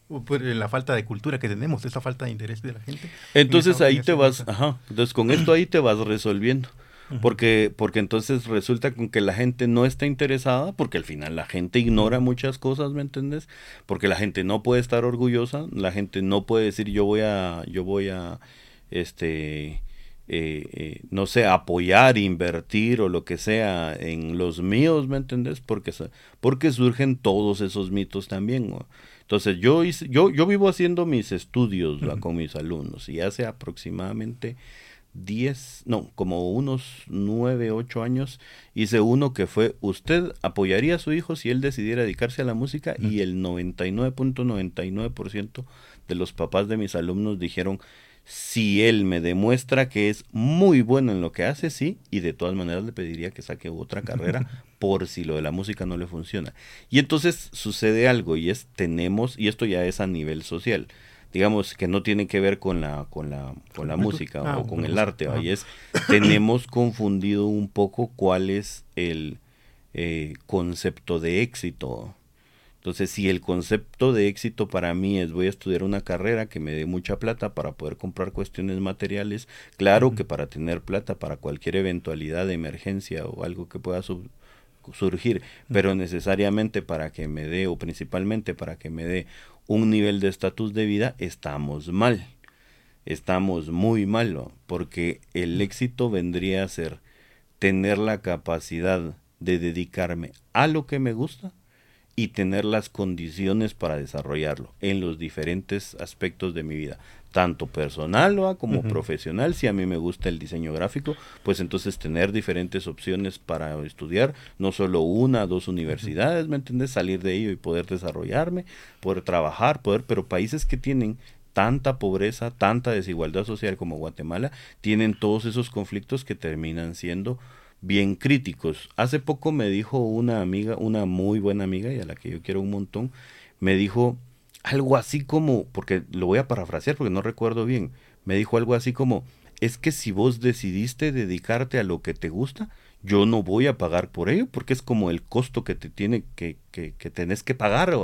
por la falta de cultura que tenemos, esa falta de interés de la gente. Entonces ahí te vas, ajá, entonces con esto ahí te vas resolviendo. Porque, porque entonces resulta con que la gente no está interesada, porque al final la gente ignora muchas cosas, ¿me entiendes? Porque la gente no puede estar orgullosa, la gente no puede decir yo voy a, yo voy a, este, eh, eh, no sé, apoyar, invertir o lo que sea en los míos, ¿me entendés? Porque, porque surgen todos esos mitos también. Entonces yo, yo, yo vivo haciendo mis estudios con mis alumnos y hace aproximadamente 10, no, como unos 9, 8 años hice uno que fue, ¿usted apoyaría a su hijo si él decidiera dedicarse a la música? Y el 99.99% de los papás de mis alumnos dijeron, si él me demuestra que es muy bueno en lo que hace, sí, y de todas maneras le pediría que saque otra carrera por si lo de la música no le funciona. Y entonces sucede algo y es tenemos y esto ya es a nivel social. Digamos que no tiene que ver con la con la con la música ah, o con el arte, y es tenemos confundido un poco cuál es el eh, concepto de éxito. Entonces, si el concepto de éxito para mí es voy a estudiar una carrera que me dé mucha plata para poder comprar cuestiones materiales, claro que para tener plata para cualquier eventualidad de emergencia o algo que pueda surgir, pero necesariamente para que me dé o principalmente para que me dé un nivel de estatus de vida, estamos mal. Estamos muy mal, porque el éxito vendría a ser tener la capacidad de dedicarme a lo que me gusta y tener las condiciones para desarrollarlo en los diferentes aspectos de mi vida, tanto personal como profesional. Si a mí me gusta el diseño gráfico, pues entonces tener diferentes opciones para estudiar, no solo una, dos universidades, ¿me entiendes? Salir de ello y poder desarrollarme, poder trabajar, poder, pero países que tienen tanta pobreza, tanta desigualdad social como Guatemala, tienen todos esos conflictos que terminan siendo bien críticos. Hace poco me dijo una amiga, una muy buena amiga y a la que yo quiero un montón, me dijo algo así como, porque lo voy a parafrasear porque no recuerdo bien, me dijo algo así como, es que si vos decidiste dedicarte a lo que te gusta, yo no voy a pagar por ello porque es como el costo que te tiene que, que, que tenés que pagar.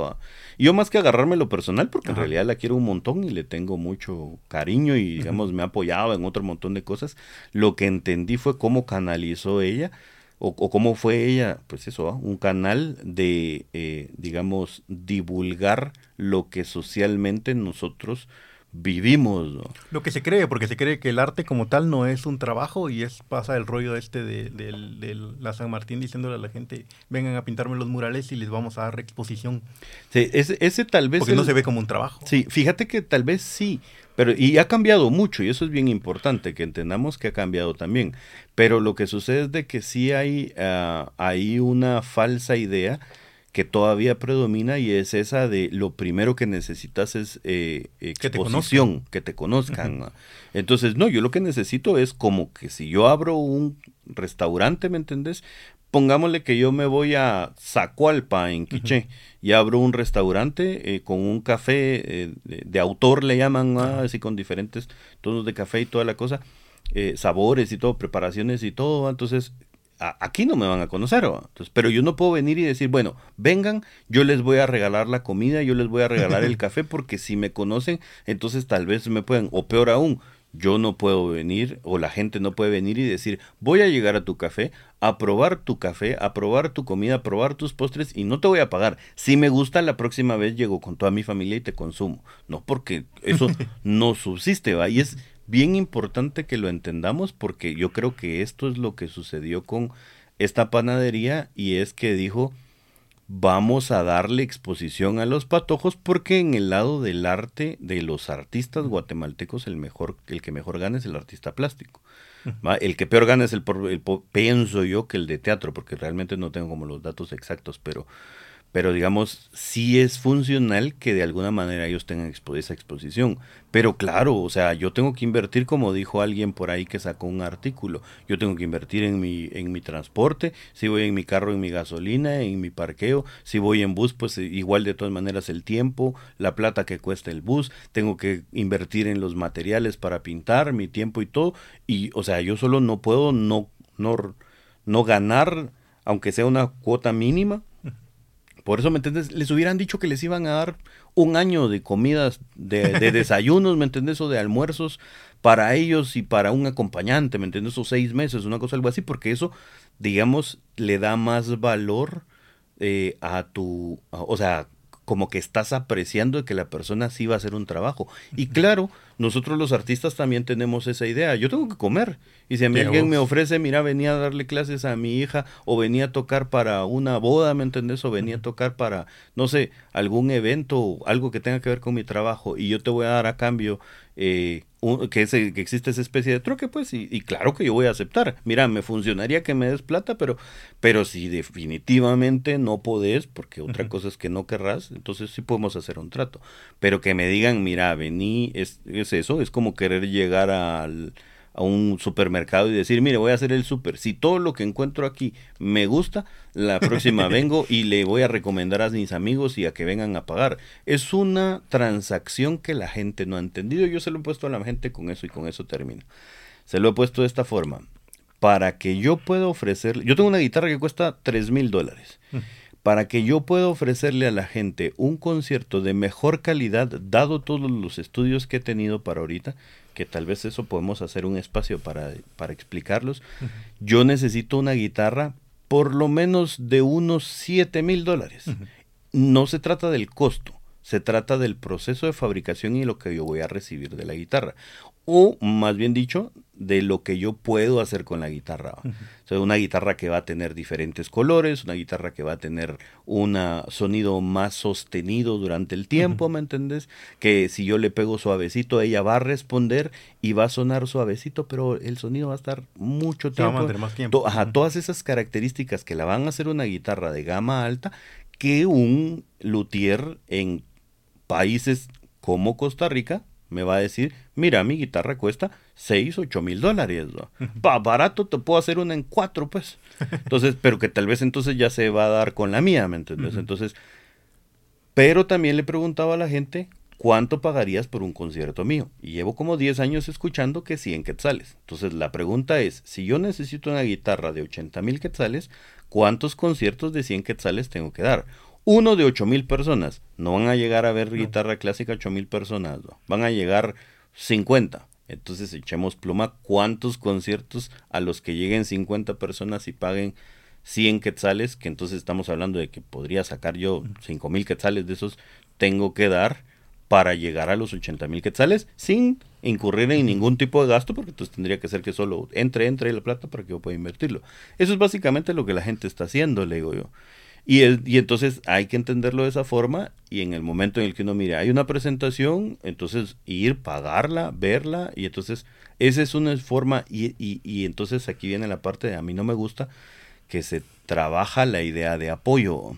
Y yo más que agarrarme lo personal, porque en realidad la quiero un montón y le tengo mucho cariño y digamos me ha apoyado en otro montón de cosas, lo que entendí fue cómo canalizó ella o, cómo fue ella, pues eso, un canal de, eh, digamos, divulgar lo que socialmente nosotros vivimos. Lo que se cree, porque se cree que el arte como tal no es un trabajo y es pasa el rollo este de, la San Martín diciéndole a la gente, vengan a pintarme los murales y les vamos a dar exposición. Sí, ese, ese tal vez... Porque no se ve como un trabajo. Sí, fíjate que tal vez sí, pero y ha cambiado mucho y eso es bien importante, que entendamos que ha cambiado también. Pero lo que sucede es de que sí hay, uh, hay una falsa idea que todavía predomina y es esa de lo primero que necesitas es eh, exposición, que te conozcan. Entonces, no, yo lo que necesito es como que si yo abro un restaurante, ¿me entendés? Pongámosle que yo me voy a Zacualpa, en Quiché, y abro un restaurante eh, con un café eh, de, autor, le llaman, así con diferentes tonos de café y toda la cosa, sabores y todo, preparaciones y todo. Entonces, aquí no me van a conocer, Entonces, pero yo no puedo venir y decir, bueno, vengan, yo les voy a regalar la comida, yo les voy a regalar el café, porque si me conocen, entonces tal vez me pueden, o peor aún, yo no puedo venir o la gente no puede venir y decir, voy a llegar a tu café, a probar tu café, a probar tu comida, a probar tus postres y no te voy a pagar. Si me gusta, la próxima vez llego con toda mi familia y te consumo. No, porque eso no subsiste, ¿va? Y es bien importante que lo entendamos porque yo creo que esto es lo que sucedió con esta panadería y es que dijo, vamos a darle exposición a los patojos porque en el lado del arte de los artistas guatemaltecos el mejor el que mejor gana es el artista plástico el que peor gana es el, el, pienso yo que el de teatro porque realmente no tengo como los datos exactos pero pero digamos, sí es funcional que de alguna manera ellos tengan esa exposición. Pero claro, o sea, yo tengo que invertir, como dijo alguien por ahí que sacó un artículo, yo tengo que invertir en mi, en mi transporte, si voy en mi carro, en mi gasolina, en mi parqueo, si voy en bus, pues igual de todas maneras el tiempo, la plata que cuesta el bus, tengo que invertir en los materiales para pintar, mi tiempo y todo. Y, o sea, yo solo no puedo no, no, no ganar, aunque sea una cuota mínima, por eso, ¿me entiendes? Les hubieran dicho que les iban a dar un año de comidas, de, desayunos, ¿me entiendes? O de almuerzos para ellos y para un acompañante, ¿me entiendes? O seis meses, una cosa algo así, porque eso, digamos, le da más valor eh, a tu, o sea, como que estás apreciando que la persona sí va a hacer un trabajo. Y claro, nosotros los artistas también tenemos esa idea. Yo tengo que comer. Y si a mí alguien me ofrece, mira, venía a darle clases a mi hija, o venía a tocar para una boda, ¿me entendés? O venía a tocar para, no sé, algún evento, algo que tenga que ver con mi trabajo, y yo te voy a dar a cambio eh, que, ese, que existe esa especie de troque, pues, y, claro que yo voy a aceptar. Mira, me funcionaría que me des plata, pero, pero si definitivamente no podés, porque otra cosa es que no querrás, entonces sí podemos hacer un trato. Pero que me digan, mira, vení, es, es eso, es como querer llegar al a un supermercado y decir, mire, voy a hacer el super. Si todo lo que encuentro aquí me gusta, la próxima vengo y le voy a recomendar a mis amigos y a que vengan a pagar. Es una transacción que la gente no ha entendido. Yo se lo he puesto a la gente con eso y con eso termino. Se lo he puesto de esta forma. Para que yo pueda ofrecerle, yo tengo una guitarra que cuesta 3 mil dólares. Para que yo pueda ofrecerle a la gente un concierto de mejor calidad, dado todos los estudios que he tenido para ahorita, que tal vez eso podemos hacer un espacio para, para explicarlos. Yo necesito una guitarra por lo menos de unos 7 mil dólares. No se trata del costo, se trata del proceso de fabricación y lo que yo voy a recibir de la guitarra o más bien dicho, de lo que yo puedo hacer con la guitarra. O sea, una guitarra que va a tener diferentes colores, una guitarra que va a tener un sonido más sostenido durante el tiempo, ¿me entendés? Que si yo le pego suavecito, ella va a responder y va a sonar suavecito, pero el sonido va a estar mucho tiempo. Va a más tiempo. ajá, todas esas características que la van a hacer una guitarra de gama alta que un luthier en países como Costa Rica me va a decir, mira, mi guitarra cuesta 6, 8 mil dólares. Pa barato te puedo hacer una en cuatro, pues. Entonces, pero que tal vez entonces ya se va a dar con la mía, ¿me entiendes? Entonces, pero también le preguntaba a la gente, ¿cuánto pagarías por un concierto mío? Y llevo como 10 años escuchando que 100 quetzales. Entonces, la pregunta es, si yo necesito una guitarra de 80 mil quetzales, ¿cuántos conciertos de 100 quetzales tengo que dar? Uno de ocho mil personas. No van a llegar a ver guitarra clásica ocho mil personas, van a llegar 50. Entonces echemos pluma cuántos conciertos a los que lleguen 50 personas y paguen 100 quetzales, que entonces estamos hablando de que podría sacar yo cinco mil quetzales de esos, tengo que dar para llegar a los 80 mil quetzales sin incurrir en ningún tipo de gasto, porque entonces tendría que ser que solo entre, entre la plata para que yo pueda invertirlo. Eso es básicamente lo que la gente está haciendo, le digo yo. Y, y entonces hay que entenderlo de esa forma y en el momento en el que uno mire, hay una presentación, entonces ir, pagarla, verla y entonces esa es una forma y, y, y entonces aquí viene la parte de a mí no me gusta que se trabaja la idea de apoyo.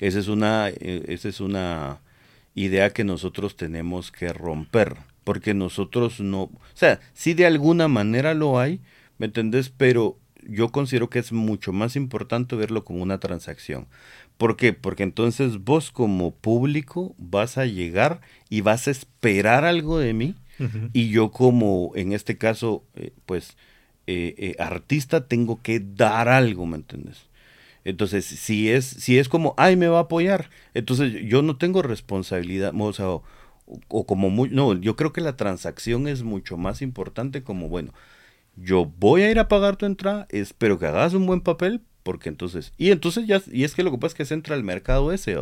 Esa es una, eh, esa es una idea que nosotros tenemos que romper, porque nosotros no, o sea, sí de alguna manera lo hay, ¿me entendés? Pero yo considero que es mucho más importante verlo como una transacción. ¿Por qué? Porque entonces vos como público vas a llegar y vas a esperar algo de mí y yo como, en este caso, eh, pues, eh, eh, artista tengo que dar algo, ¿me entiendes? Entonces, si es, si es como, ay, me va a apoyar, entonces yo no tengo responsabilidad, o sea, o como muy, no, yo creo que la transacción es mucho más importante como, bueno, yo voy a ir a pagar tu entrada, espero que hagas un buen papel, porque entonces, y entonces ya, y es que lo que pasa es que se entra al mercado ese,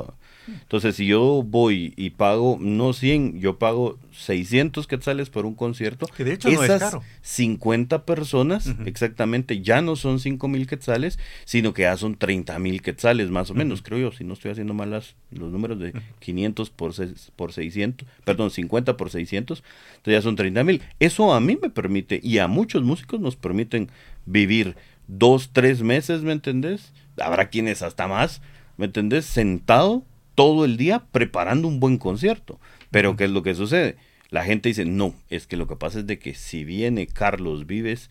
entonces si yo voy y pago, no 100, yo pago 600 quetzales por un concierto, que de hecho no es caro. 50 personas, exactamente, ya no son 5 mil quetzales, sino que ya son 30 mil quetzales más o menos, creo yo, si no estoy haciendo mal los números de 500 por, por 600, perdón, 50 por 600, entonces ya son 30 mil. Eso a mí me permite, y a muchos músicos nos permiten vivir dos, tres meses, ¿me entendés? Habrá quienes hasta más, ¿me entendés? Sentado todo el día preparando un buen concierto. Pero ¿qué es lo que sucede? La gente dice, no, es que lo que pasa es de que si viene Carlos Vives,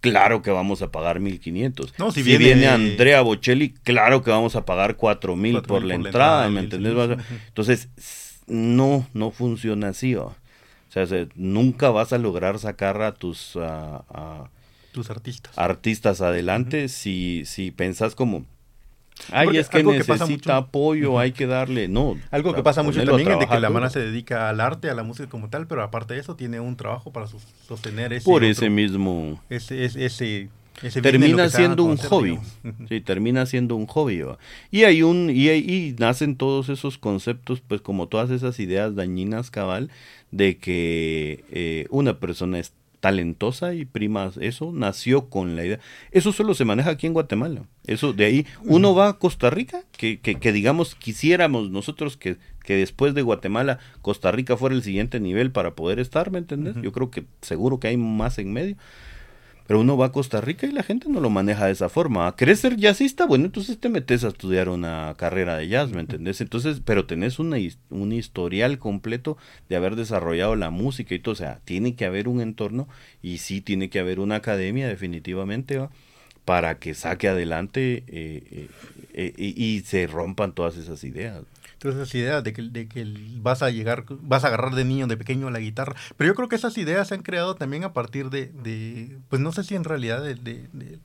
claro que vamos a pagar 1500. No, si, viene, Andrea Bocelli, claro que vamos a pagar 4000 por, la entrada, ¿me entendés? Entonces, no, no funciona así. O sea, nunca vas a lograr sacar a tus... a, tus artistas. Artistas adelante si, si pensás como, Ay, es que necesita apoyo, hay que darle, no. Algo que pasa mucho también es de que la mano se dedica al arte, a la música como tal, pero aparte de eso tiene un trabajo para sostener ese Por ese mismo ese ese, ese termina siendo un hobby. Sí, termina siendo un hobby. Y hay un y, y nacen todos esos conceptos, pues como todas esas ideas dañinas cabal de que eh, una persona es talentosa y prima eso, nació con la idea. Eso solo se maneja aquí en Guatemala. Eso de ahí, uno va a Costa Rica, que, que, digamos quisiéramos nosotros que, que, después de Guatemala, Costa Rica fuera el siguiente nivel para poder estar, ¿me entendés? Yo creo que seguro que hay más en medio. Pero uno va a Costa Rica y la gente no lo maneja de esa forma. ¿Querés ser jazzista? Bueno, entonces te metes a estudiar una carrera de jazz, ¿me entendés? Entonces, pero tenés una, un historial completo de haber desarrollado la música y todo. O sea, tiene que haber un entorno y sí tiene que haber una academia, definitivamente, ¿va? para que saque adelante eh, eh, eh, y se rompan todas esas ideas esas ideas de que, de que vas a llegar, vas a agarrar de niño, de pequeño la guitarra. Pero yo creo que esas ideas se han creado también a partir de, de pues no sé si en realidad de, de, de,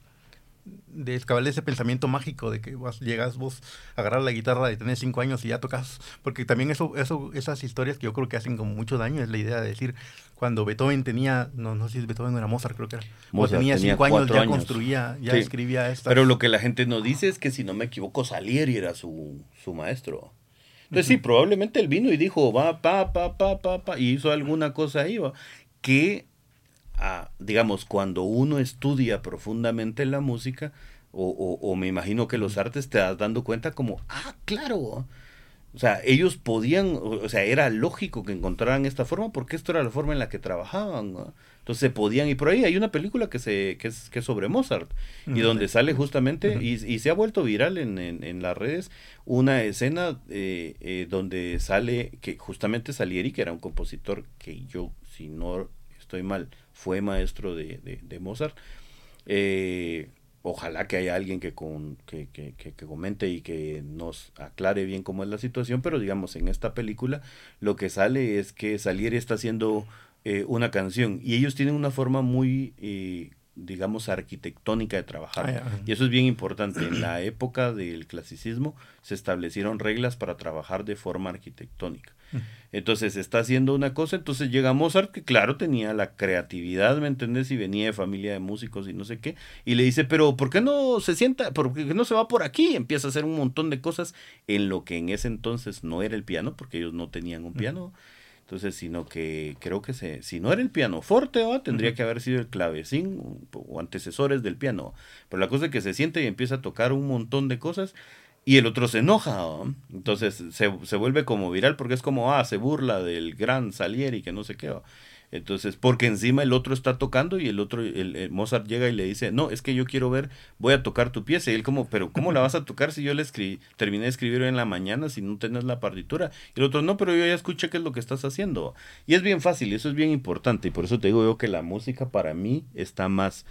de ese pensamiento mágico de que vas, llegas vos a agarrar la guitarra de tener cinco años y ya tocas. Porque también eso, eso, esas historias que yo creo que hacen como mucho daño es la idea de decir, cuando Beethoven tenía, no, no sé si Beethoven era Mozart, creo que era. Mozart tenía cinco años, ya construía, ya escribía esto. Pero lo que la gente no dice es que si no me equivoco, Salieri era su, su maestro. Entonces sí, probablemente él vino y dijo, va, pa, pa, pa, pa, pa, y hizo alguna cosa ahí, va, que, ah, digamos, cuando uno estudia profundamente la música, o, o, o, me imagino que los artes te das dando cuenta como, ah, claro, o sea, ellos podían, o sea, era lógico que encontraran esta forma porque esto era la forma en la que trabajaban. Entonces se podían, y por ahí hay una película que, se, que, es, que es sobre Mozart, y donde sale justamente, y, y, se ha vuelto viral en, en, las redes, una escena eh, eh, donde sale, que justamente Salieri, que era un compositor que yo, si no estoy mal, fue maestro de, de, de Mozart, eh, ojalá que haya alguien que, con, que, que, que, comente y que nos aclare bien cómo es la situación, pero digamos, en esta película lo que sale es que Salieri está haciendo eh, una canción y ellos tienen una forma muy, eh, digamos, arquitectónica de trabajar. Ah, y eso es bien importante. En la época del clasicismo se establecieron reglas para trabajar de forma arquitectónica. Entonces está haciendo una cosa, entonces llega Mozart, que claro tenía la creatividad, ¿me entendés? Y venía de familia de músicos y no sé qué, y le dice, pero ¿por qué no se sienta, por qué no se va por aquí? empieza a hacer un montón de cosas en lo que en ese entonces no era el piano, porque ellos no tenían un piano. Entonces, sino que creo que se, si no era el piano forte, tendría que haber sido el clavecín o, antecesores del piano. Pero la cosa es que se siente y empieza a tocar un montón de cosas y el otro se enoja. Entonces se, se, vuelve como viral porque es como, ah, se burla del gran Salieri que no sé qué. Entonces, porque encima el otro está tocando y el otro, el, Mozart llega y le dice, no, es que yo quiero ver, voy a tocar tu pieza. Y él como, pero ¿cómo la vas a tocar si yo le escribí, terminé de escribir en la mañana si no tenés la partitura? Y el otro, no, pero yo ya escuché qué es lo que estás haciendo. Y es bien fácil, y eso es bien importante. Y por eso te digo yo que la música para mí está más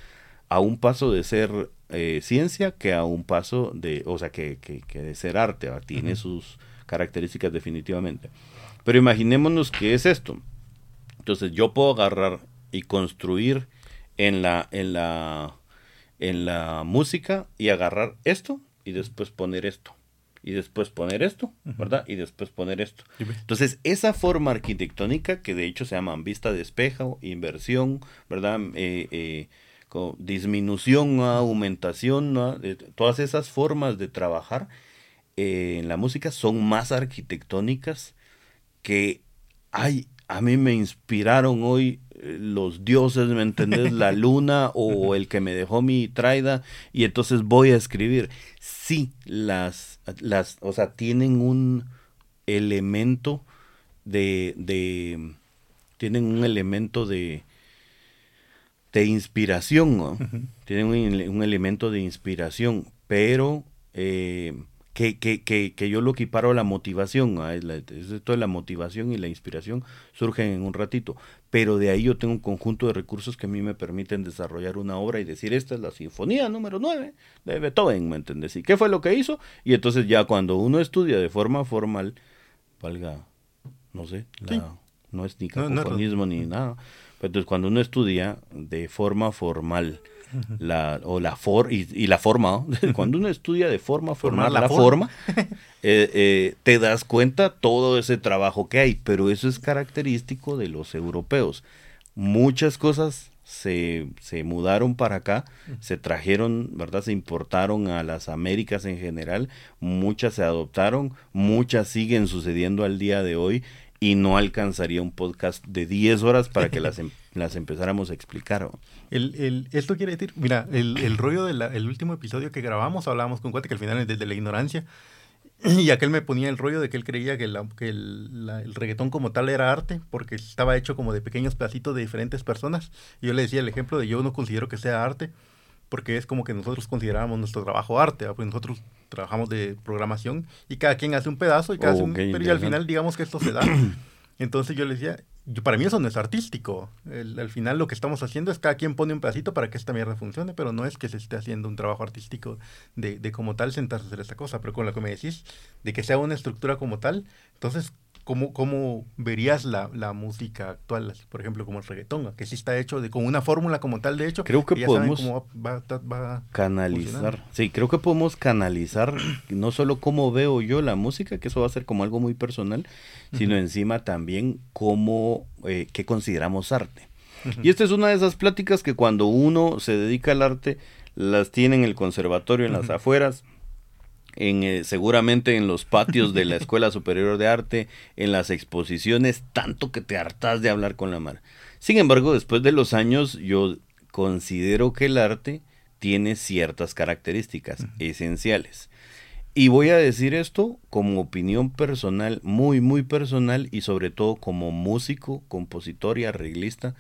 a un paso de ser eh, ciencia que a un paso de, o sea, que, que, que de ser arte, tiene sus características definitivamente. Pero imaginémonos que es esto. Entonces yo puedo agarrar y construir en la, en la, en la música y agarrar esto y después poner esto. y después poner esto, ¿verdad? Y después poner esto. Entonces, esa forma arquitectónica, que de hecho se llaman vista de espejo, inversión, ¿verdad? Eh, eh, disminución, aumentación, todas esas formas de trabajar eh, en la música son más arquitectónicas que ay, a mí me inspiraron hoy los dioses, ¿me entendés? La luna o el que me dejó mi traida y entonces voy a escribir. Sí, las, las, o sea, tienen un elemento de, de tienen un elemento de, de inspiración, tienen un, elemento de inspiración, pero eh, que, que, que, que, yo lo equiparo a la motivación, ¿ah? esto de la motivación y la inspiración surgen en un ratito, pero de ahí yo tengo un conjunto de recursos que a mí me permiten desarrollar una obra y decir, esta es la sinfonía número 9 de Beethoven, ¿me entendés? ¿Y qué fue lo que hizo? Y entonces ya cuando uno estudia de forma formal, valga, no sé, no es ni cacofonismo ni nada, pues entonces cuando uno estudia de forma formal, la, o la for, y, la forma, cuando uno estudia de forma formal la, forma, eh, eh, te das cuenta todo ese trabajo que hay, pero eso es característico de los europeos. Muchas cosas se, se mudaron para acá, se trajeron, ¿verdad? Se importaron a las Américas en general, muchas se adoptaron, muchas siguen sucediendo al día de hoy y no alcanzaría un podcast de 10 horas para que las, las empezáramos a explicar. El, el, esto quiere decir, mira, el, el rollo del último episodio que grabamos, hablábamos con Cuate que al final es desde la ignorancia, y aquel me ponía el rollo de que él creía que, la, que el, el, reggaetón como tal era arte, porque estaba hecho como de pequeños pedacitos de diferentes personas. Y yo le decía el ejemplo de yo no considero que sea arte, porque es como que nosotros considerábamos nuestro trabajo arte, porque nosotros trabajamos de programación y cada quien hace un pedazo y cada un, pero y al final digamos que esto se da. Entonces yo le decía, yo, para mí eso no es artístico. al final lo que estamos haciendo es cada quien pone un pedacito para que esta mierda funcione, pero no es que se esté haciendo un trabajo artístico de, de como tal sentarse a hacer esta cosa. Pero con lo que me decís, de que sea una estructura como tal, entonces ¿Cómo, ¿Cómo, verías la, la, música actual, por ejemplo, como el reggaetón, que sí está hecho de, con una fórmula como tal, de hecho? Creo que podemos canalizar, sí, creo que podemos canalizar no solo cómo veo yo la música, que eso va a ser como algo muy personal, sino encima también cómo, eh, qué consideramos arte. Y esta es una de esas pláticas que cuando uno se dedica al arte, las tiene en el conservatorio, en las afueras, en, eh, seguramente en los patios de la Escuela Superior de Arte, en las exposiciones, tanto que te hartas de hablar con la mar. Sin embargo, después de los años, yo considero que el arte tiene ciertas características esenciales. Y voy a decir esto como opinión personal, muy, muy personal, y sobre todo como músico, compositor y arreglista,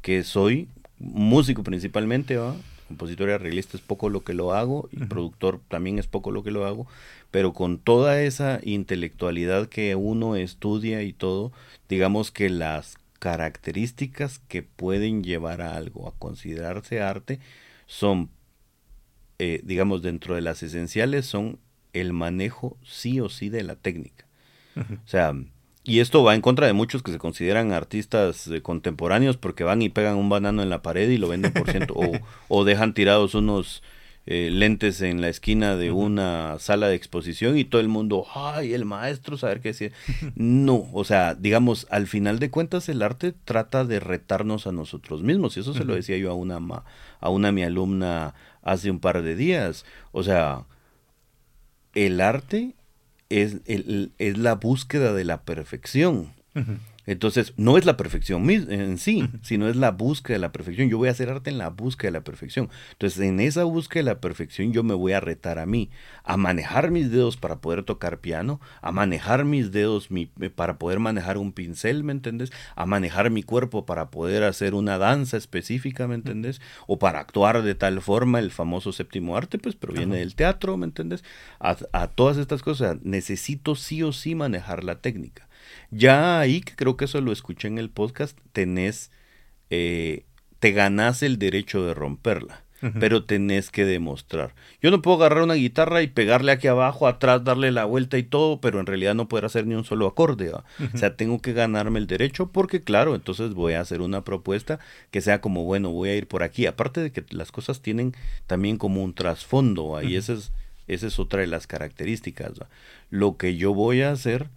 que soy músico principalmente, ¿va? Compositor y arreglista es poco lo que lo hago y productor también es poco lo que lo hago, pero con toda esa intelectualidad que uno estudia y todo, digamos que las características que pueden llevar a algo a considerarse arte son, eh, digamos, dentro de las esenciales son el manejo sí o sí de la técnica. O sea, y esto va en contra de muchos que se consideran artistas eh, contemporáneos porque van y pegan un banano en la pared y lo venden por ciento o, o, dejan tirados unos eh, lentes en la esquina de una sala de exposición y todo el mundo, ay, el maestro, saber qué decir. No, o sea, digamos, al final de cuentas el arte trata de retarnos a nosotros mismos y eso se lo decía yo a una, a una mi alumna hace un par de días. O sea, el arte es, el, es la búsqueda de la perfección. Entonces, no es la perfección en sí, sino es la búsqueda de la perfección. Yo voy a hacer arte en la búsqueda de la perfección. Entonces, en esa búsqueda de la perfección, yo me voy a retar a mí, a manejar mis dedos para poder tocar piano, a manejar mis dedos mi, eh, para poder manejar un pincel, ¿me entendés? A manejar mi cuerpo para poder hacer una danza específica, ¿me entendés? O para actuar de tal forma, el famoso séptimo arte, pues proviene del teatro, ¿me entendés? A, a todas estas cosas, necesito sí o sí manejar la técnica. Ya ahí, que creo que eso lo escuché en el podcast, tenés, eh, te ganás el derecho de romperla, pero tenés que demostrar. Yo no puedo agarrar una guitarra y pegarle aquí abajo, atrás, darle la vuelta y todo, pero en realidad no poder hacer ni un solo acorde. O sea, tengo que ganarme el derecho porque, claro, entonces voy a hacer una propuesta que sea como, bueno, voy a ir por aquí. Aparte de que las cosas tienen también como un trasfondo, ahí ese es Esa es otra de las características. Lo que yo voy a hacer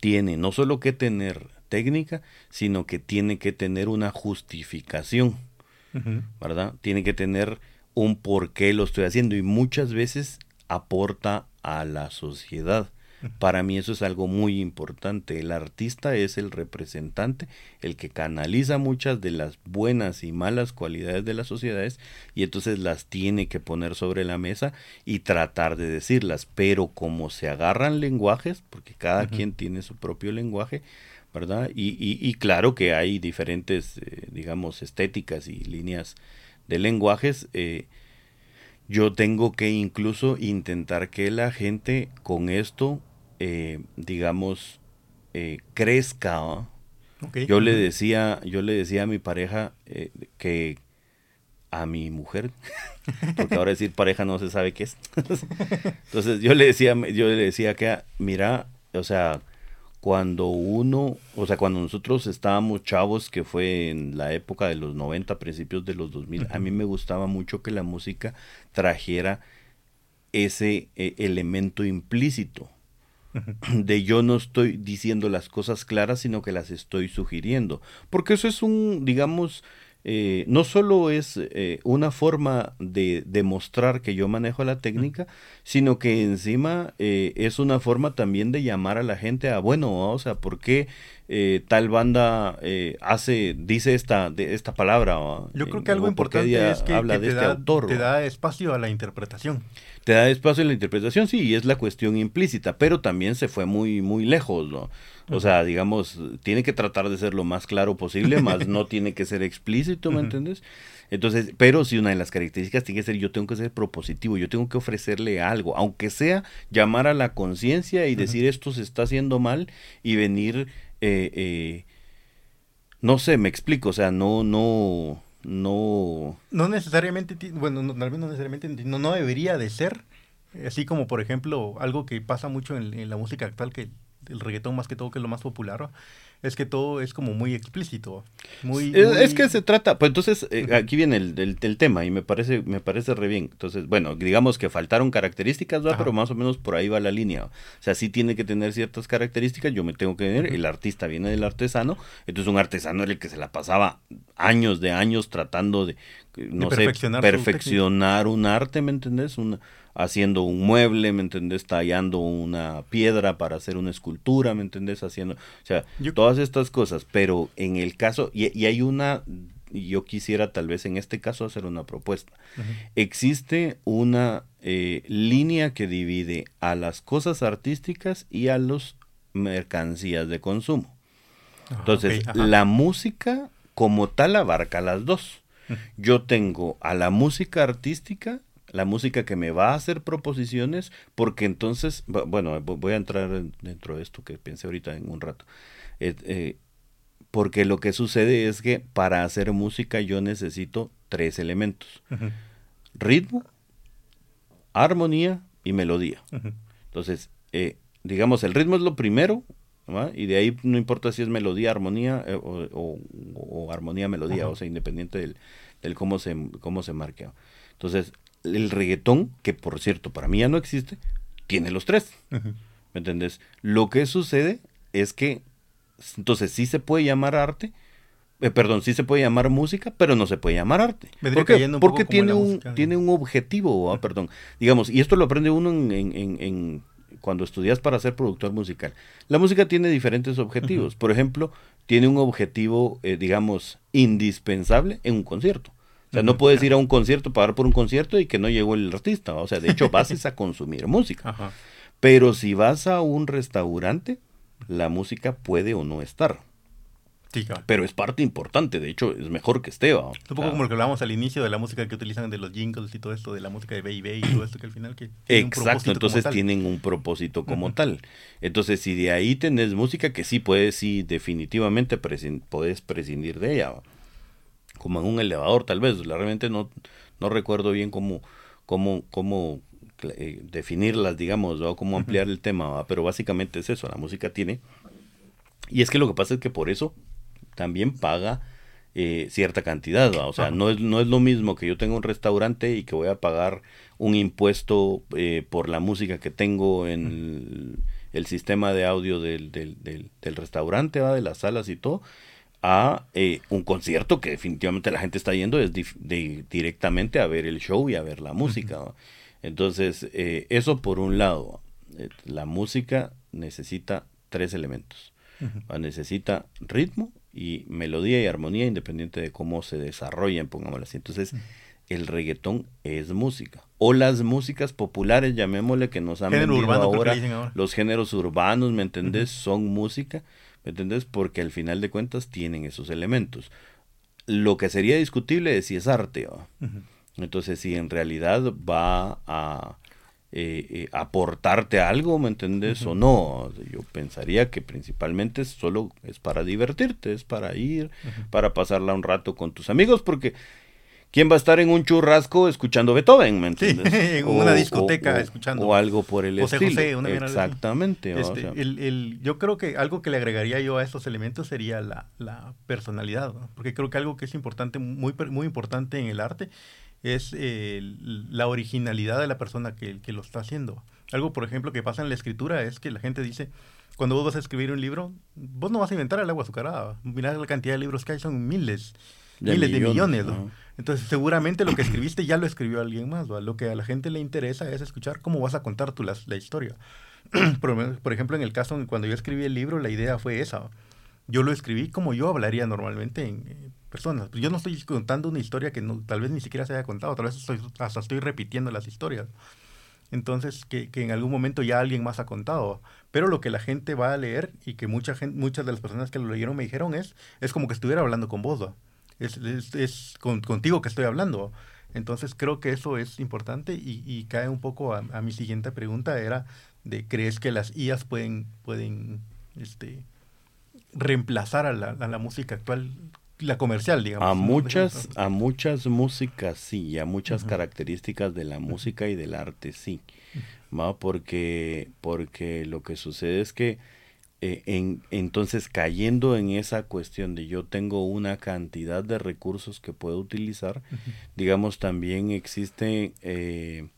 tiene no solo que tener técnica, sino que tiene que tener una justificación, ¿verdad? Tiene que tener un por qué lo estoy haciendo y muchas veces aporta a la sociedad. Para mí eso es algo muy importante. El artista es el representante, el que canaliza muchas de las buenas y malas cualidades de las sociedades y entonces las tiene que poner sobre la mesa y tratar de decirlas. Pero como se agarran lenguajes, porque cada quien tiene su propio lenguaje, ¿verdad? Y, y, claro que hay diferentes, eh, digamos, estéticas y líneas de lenguajes. Eh, yo tengo que incluso intentar que la gente con esto eh, digamos, eh, crezca. Yo le decía, yo le decía a mi pareja eh, que a mi mujer, porque ahora decir pareja no se sabe qué es. Entonces yo le decía, yo le decía que mira, o sea, cuando uno, o sea, cuando nosotros estábamos chavos, que fue en la época de los 90, principios de los 2000, a mí me gustaba mucho que la música trajera ese elemento implícito de yo no estoy diciendo las cosas claras, sino que las estoy sugiriendo. Porque eso es un, digamos, eh, no solo es eh, una forma de demostrar que yo manejo la técnica, sino que encima eh, es una forma también de llamar a la gente a, bueno, o sea, ¿por qué tal banda hace, dice esta, de, esta palabra? Yo creo que algo importante es que, habla de este autor, te da espacio a la interpretación te da espacio en la interpretación, sí, y es la cuestión implícita, pero también se fue muy, muy lejos, ¿no? O sea, digamos, tiene que tratar de ser lo más claro posible, más no tiene que ser explícito, ¿me entiendes? Entonces, pero si una de las características tiene que ser, yo tengo que ser propositivo, yo tengo que ofrecerle algo, aunque sea llamar a la conciencia y decir esto se está haciendo mal y venir, eh, eh, no sé, me explico, o sea, no, no, no... No necesariamente, bueno, no, no necesariamente, no, debería de ser, así como por ejemplo algo que pasa mucho en, la música actual, que el reggaetón más que todo, que es lo más popular, es que todo es como muy explícito. Muy, es, que se trata, pues entonces eh, aquí viene el, el, tema y me parece, me parece re bien. Entonces, bueno, digamos que faltaron características, pero más o menos por ahí va la línea. O sea, sí tiene que tener ciertas características, yo me tengo que tener, el artista viene del artesano, entonces un artesano era el que se la pasaba años de años tratando de, no sé, perfeccionar un arte, ¿me entendés? Una, haciendo un mueble, ¿me entendés? Tallando una piedra para hacer una escultura, ¿me entendés? Haciendo, o sea, todas estas cosas, pero en el caso, y, hay una, yo quisiera tal vez en este caso hacer una propuesta. Existe una eh, línea que divide a las cosas artísticas y a las mercancías de consumo. Entonces, la música como tal abarca las dos. Yo tengo a la música artística la música que me va a hacer proposiciones, porque entonces, bueno, voy a entrar dentro de esto que pensé ahorita en un rato. Eh, eh, porque lo que sucede es que para hacer música yo necesito tres elementos. Ritmo, armonía y melodía. Entonces, eh, digamos, el ritmo es lo primero, y de ahí no importa si es melodía, armonía o, armonía, melodía, o sea, independiente del, del, cómo, se, cómo se marque. Entonces, el reggaetón, que por cierto para mí ya no existe, tiene los tres. ¿Me entendés? Lo que sucede es que, entonces sí se puede llamar arte, eh, perdón, sí se puede llamar música, pero no se puede llamar arte. ¿Por qué? Porque tiene un, tiene un objetivo, ah, perdón. Digamos, y esto lo aprende uno en, en, en, cuando estudias para ser productor musical. La música tiene diferentes objetivos. Por ejemplo, tiene un objetivo, eh, digamos, indispensable en un concierto. O sea, no puedes ir a un concierto, pagar por un concierto y que no llegó el artista. O sea, de hecho, vas a consumir música. Pero si vas a un restaurante, la música puede o no estar. Pero es parte importante, de hecho, es mejor que esté. Un poco como lo que hablábamos al inicio de la música que utilizan de los jingles y todo esto, de la música de Baby y todo esto que al final que... Exacto, entonces tienen un propósito como tal. Entonces, si de ahí tenés música que sí puedes, sí, definitivamente puedes prescindir de ella como en un elevador tal vez, realmente no, no recuerdo bien cómo, cómo, cómo eh, definirlas, digamos, o cómo ampliar el tema, pero básicamente es eso, la música tiene, y es que lo que pasa es que por eso también paga eh, cierta cantidad, o sea, no es, no es lo mismo que yo tenga un restaurante y que voy a pagar un impuesto eh, por la música que tengo en el, sistema de audio del, del, del, restaurante, ¿va? de las salas y todo, a eh, un concierto que definitivamente la gente está yendo es directamente a ver el show y a ver la música. Entonces, eso por un lado, la música necesita tres elementos. Necesita ritmo, y melodía y armonía independiente de cómo se desarrollen, pongámoslo así. Entonces, el reggaetón es música. O las músicas populares, llamémosle, que nos han vendido ahora, los géneros urbanos, ¿me entendés? Son música, ¿me entendés? Porque al final de cuentas tienen esos elementos. Lo que sería discutible es si es arte, Entonces, si en realidad va a eh, eh, aportarte algo, ¿me entendés? O no. Yo pensaría que principalmente solo es para divertirte, es para ir, para pasarla un rato con tus amigos, porque ¿quién va a estar en un churrasco escuchando Beethoven, ¿me entiendes? en una discoteca escuchando. O algo por el estilo. Exactamente. Este, el, yo creo que algo que le agregaría yo a estos elementos sería la, la personalidad, porque creo que algo que es importante, muy, muy importante en el arte, es eh, la originalidad de la persona que, que, lo está haciendo. Algo, por ejemplo, que pasa en la escritura es que la gente dice, cuando vos vas a escribir un libro, vos no vas a inventar el agua azucarada. Mirá la cantidad de libros que hay, son miles, miles de millones. Entonces, seguramente lo que escribiste ya lo escribió alguien más. Lo que a la gente le interesa es escuchar cómo vas a contar tú la, la historia. por, por, ejemplo, en el caso, cuando yo escribí el libro, la idea fue esa. Yo lo escribí como yo hablaría normalmente en, personas. Yo no estoy contando una historia que no, tal vez ni siquiera se haya contado, tal vez estoy, hasta estoy repitiendo las historias. Entonces, que, que, en algún momento ya alguien más ha contado. Pero lo que la gente va a leer y que mucha gente, muchas de las personas que lo leyeron me dijeron es, es como que estuviera hablando con vos, es, es, es contigo que estoy hablando. Entonces creo que eso es importante y, y cae un poco a, a, mi siguiente pregunta, era de, ¿crees que las IAs pueden, pueden este, reemplazar a la, a la música actual la comercial, digamos. A muchas, a muchas músicas sí, y a muchas características de la música y del arte sí. Porque, porque lo que sucede es que eh, en, entonces cayendo en esa cuestión de yo tengo una cantidad de recursos que puedo utilizar, digamos también existe, eh,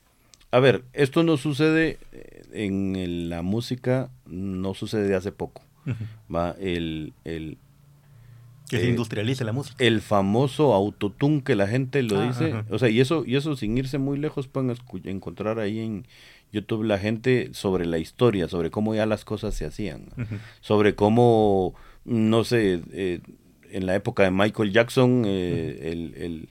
a ver, esto no sucede eh, en la música, no sucede de hace poco. ¿va? El, el, que se eh, industrialice la música. El famoso autotune que la gente lo ah, dice. O sea, y eso, y eso sin irse muy lejos pueden encontrar ahí en YouTube la gente sobre la historia, sobre cómo ya las cosas se hacían. Sobre cómo, no sé, eh, en la época de Michael Jackson, eh, el,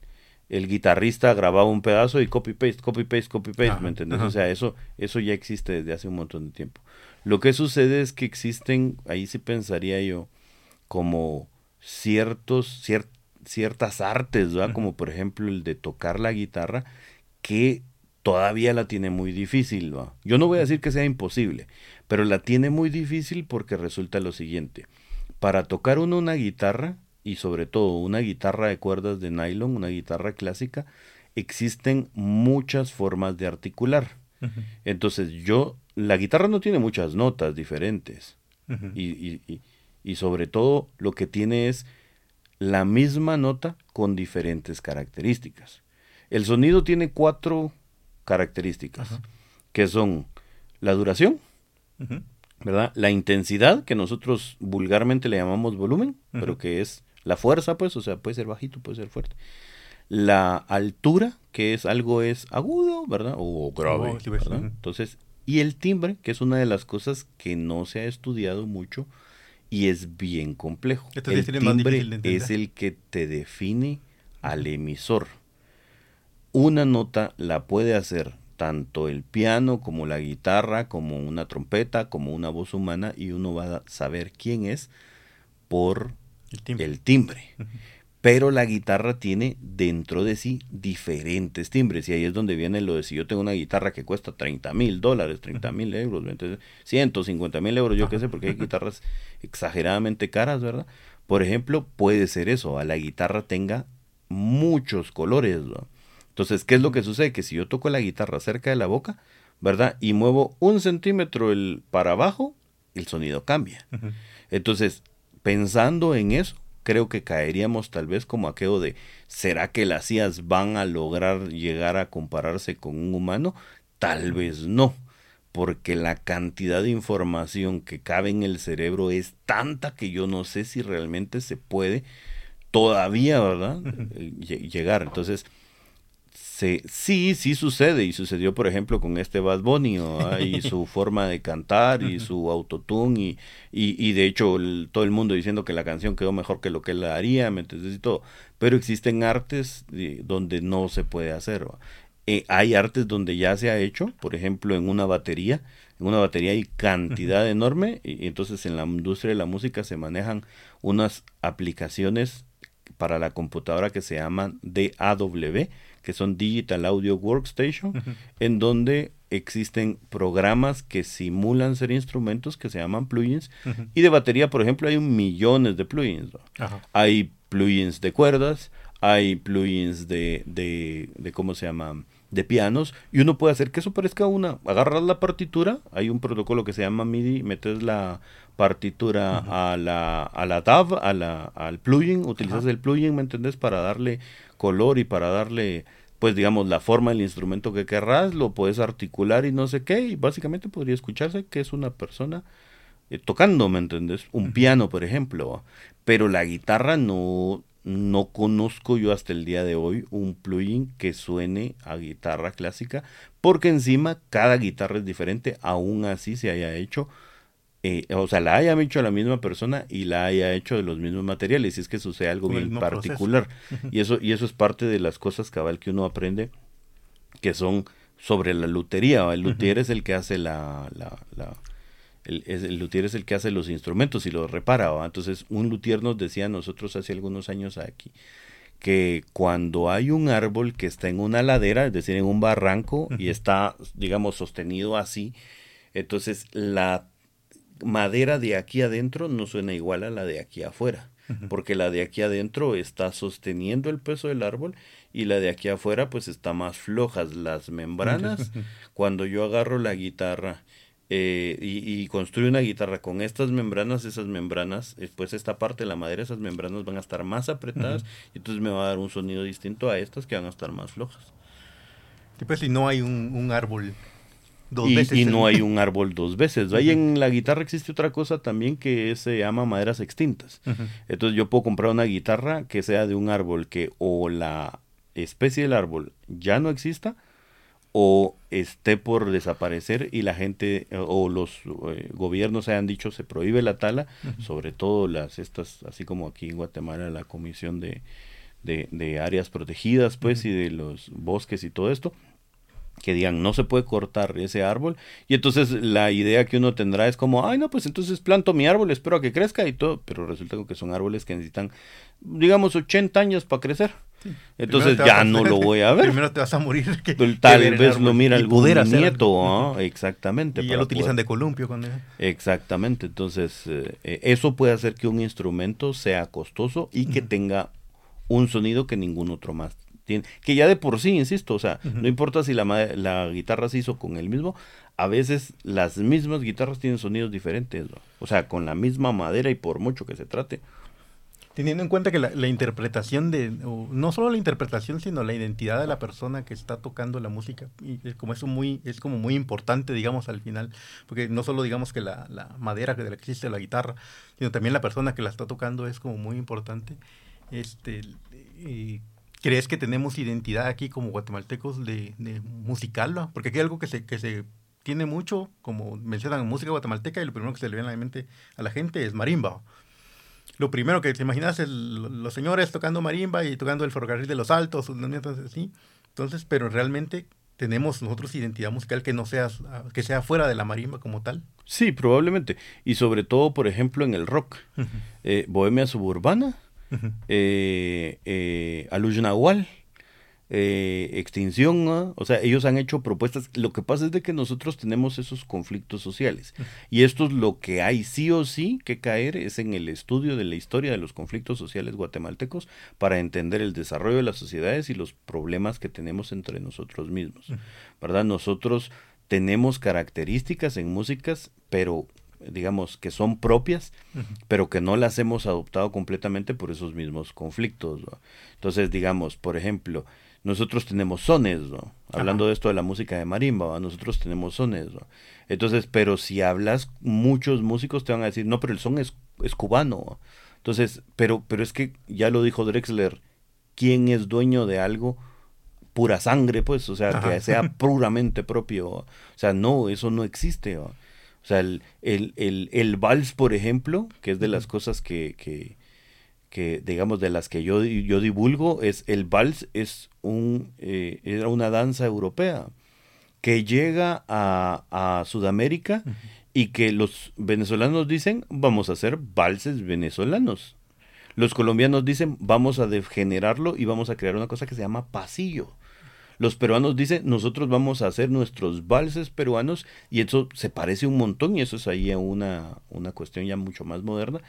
el, guitarrista grababa un pedazo y copy-paste, copy-paste, copy-paste, ¿me entiendes? O sea, eso, eso ya existe desde hace un montón de tiempo. Lo que sucede es que existen, ahí sí pensaría yo, como ciertos, ciertas artes, ¿verdad? Como por ejemplo el de tocar la guitarra, que todavía la tiene muy difícil, ¿va? Yo no voy a decir que sea imposible, pero la tiene muy difícil porque resulta lo siguiente. Para tocar uno una guitarra, y sobre todo una guitarra de cuerdas de nylon, una guitarra clásica, existen muchas formas de articular. Entonces yo, la guitarra no tiene muchas notas diferentes. y, y, y sobre todo lo que tiene es la misma nota con diferentes características. El sonido tiene cuatro características, que son la duración, ¿verdad? La intensidad, que nosotros vulgarmente le llamamos volumen, pero que es la fuerza, pues, o sea, puede ser bajito, puede ser fuerte. La altura, que es algo es agudo, ¿verdad? O grave, oh, Entonces, y el timbre, que es una de las cosas que no se ha estudiado mucho, y es bien complejo. el timbre es el que te define al emisor. Una nota la puede hacer tanto el piano como la guitarra, como una trompeta, como una voz humana y uno va a saber quién es por el timbre pero la guitarra tiene dentro de sí diferentes timbres y ahí es donde viene lo de si yo tengo una guitarra que cuesta 30 mil dólares, 30 mil euros, entonces 150 mil euros, yo qué sé, porque hay guitarras exageradamente caras, ¿verdad? Por ejemplo, puede ser eso, a la guitarra tenga muchos colores, ¿verdad? Entonces, ¿qué es lo que sucede? Que si yo toco la guitarra cerca de la boca, ¿verdad? Y muevo un centímetro el, para abajo, el sonido cambia. Entonces, pensando en eso, creo que caeríamos tal vez como aquello de, ¿será que las IAS van a lograr llegar a compararse con un humano? Tal vez no, porque la cantidad de información que cabe en el cerebro es tanta que yo no sé si realmente se puede todavía, ¿verdad? Llegar. Entonces, sí, sí sucede y sucedió por ejemplo con este Bad Bunny y su forma de cantar y su autotune y, y, de hecho todo el mundo diciendo que la canción quedó mejor que lo que él haría, ¿me entiendes? Y todo. Pero existen artes donde no se puede hacer. Eh, hay artes donde ya se ha hecho, por ejemplo en una batería, en una batería hay cantidad enorme y entonces en la industria de la música se manejan unas aplicaciones para la computadora que se llaman DAW que son Digital Audio Workstation, en donde existen programas que simulan ser instrumentos que se llaman plugins. Y de batería, por ejemplo, hay un millones de plugins. Hay plugins de cuerdas, hay plugins de, de, de, ¿cómo se llama? De pianos y uno puede hacer que eso parezca una agarras la partitura hay un protocolo que se llama MIDI metes la partitura a la a la DAV a la al plugin utilizas el plugin me entendés para darle color y para darle pues digamos la forma del instrumento que querrás, lo puedes articular y no sé qué, y básicamente podría escucharse que es una persona eh, tocando, ¿me entendés? Un piano, por ejemplo, pero la guitarra no, no conozco yo hasta el día de hoy un plugin que suene a guitarra clásica, porque encima cada guitarra es diferente, aún así se haya hecho eh, o sea, la haya hecho la misma persona y la haya hecho de los mismos materiales, y es que sucede algo bien particular. y eso, y eso es parte de las cosas cabal que uno aprende, que son sobre la lutería. El luthier es el que hace la, la, la el, el, luthier es el que hace los instrumentos y los repara. Entonces, un luthier nos decía a nosotros hace algunos años aquí que cuando hay un árbol que está en una ladera, es decir, en un barranco, y está, digamos, sostenido así, entonces la madera de aquí adentro no suena igual a la de aquí afuera, porque la de aquí adentro está sosteniendo el peso del árbol y la de aquí afuera pues está más flojas las membranas. Cuando yo agarro la guitarra eh, y, construyo una guitarra con estas membranas, esas membranas, eh, pues esta parte de la madera, esas membranas van a estar más apretadas y entonces me va a dar un sonido distinto a estas que van a estar más flojas. Y pues si no hay un, un árbol y, no hay un árbol dos veces. Ahí en la guitarra existe otra cosa también que se llama maderas extintas. Entonces yo puedo comprar una guitarra que sea de un árbol que o la especie del árbol ya no exista o esté por desaparecer y la gente o los eh, gobiernos hayan dicho se prohíbe la tala, sobre todo las estas, así como aquí en Guatemala la comisión de, de, áreas protegidas pues y de los bosques y todo esto que digan no se puede cortar ese árbol y entonces la idea que uno tendrá es como ay no pues entonces planto mi árbol espero a que crezca y todo pero resulta que son árboles que necesitan digamos 80 años para crecer entonces ya no lo voy a ver. Primero te vas a morir. Que, tal vez lo mira algún nieto ¿ah? exactamente y ya lo utilizan de columpio con exactamente entonces eh, eh, eso puede hacer que un instrumento sea costoso y que tenga un sonido que ningún otro más que ya de por sí, insisto, o sea, no importa si la, la guitarra se hizo con el mismo, a veces las mismas guitarras tienen sonidos diferentes, o sea, con la misma madera y por mucho que se trate. Teniendo en cuenta que la, interpretación de, no solo la interpretación, sino la identidad de la persona que está tocando la música, y es como eso muy, es como muy importante, digamos, al final, porque no solo digamos que la, la madera que existe la guitarra, sino también la persona que la está tocando es como muy importante. Este, y ¿Crees que tenemos identidad aquí como guatemaltecos de, de musical? Porque aquí hay algo que se, que se tiene mucho, como mencionan música guatemalteca, y lo primero que se le viene a la mente a la gente es marimba. Lo primero que te imaginas es los señores tocando marimba y tocando el ferrocarril de los altos, así. Entonces, pero realmente tenemos nosotros identidad musical que no sea, que sea fuera de la marimba como tal. Sí, probablemente. Y sobre todo, por ejemplo, en el rock. Eh, Bohemia Suburbana eh, eh, Nahual, eh, Extinción, o sea, ellos han hecho propuestas. Lo que pasa es de que nosotros tenemos esos conflictos sociales y esto es lo que hay sí o sí que caer es en el estudio de la historia de los conflictos sociales guatemaltecos para entender el desarrollo de las sociedades y los problemas que tenemos entre nosotros mismos, ¿verdad? Nosotros tenemos características en músicas, pero digamos, que son propias, pero que no las hemos adoptado completamente por esos mismos conflictos. Entonces, digamos, por ejemplo, nosotros tenemos sones, ¿no? Hablando de esto de la música de marimba, nosotros tenemos sones, Entonces, pero si hablas, muchos músicos te van a decir, no, pero el son es, es cubano. Entonces, pero, pero es que ya lo dijo Drexler, ¿quién es dueño de algo? pura sangre, pues, o sea, que sea puramente propio. O sea, no, eso no existe. O sea, el, el, el, el, vals, por ejemplo, que es de las cosas que, que, que, digamos, de las que yo, yo divulgo, es el vals es un, eh, era una danza europea que llega a, a Sudamérica y que los venezolanos dicen, vamos a hacer valses venezolanos. Los colombianos dicen, vamos a degenerarlo y vamos a crear una cosa que se llama pasillo. Los peruanos dicen, nosotros vamos a hacer nuestros valses peruanos y eso se parece un montón y eso es ahí una, una cuestión ya mucho más moderna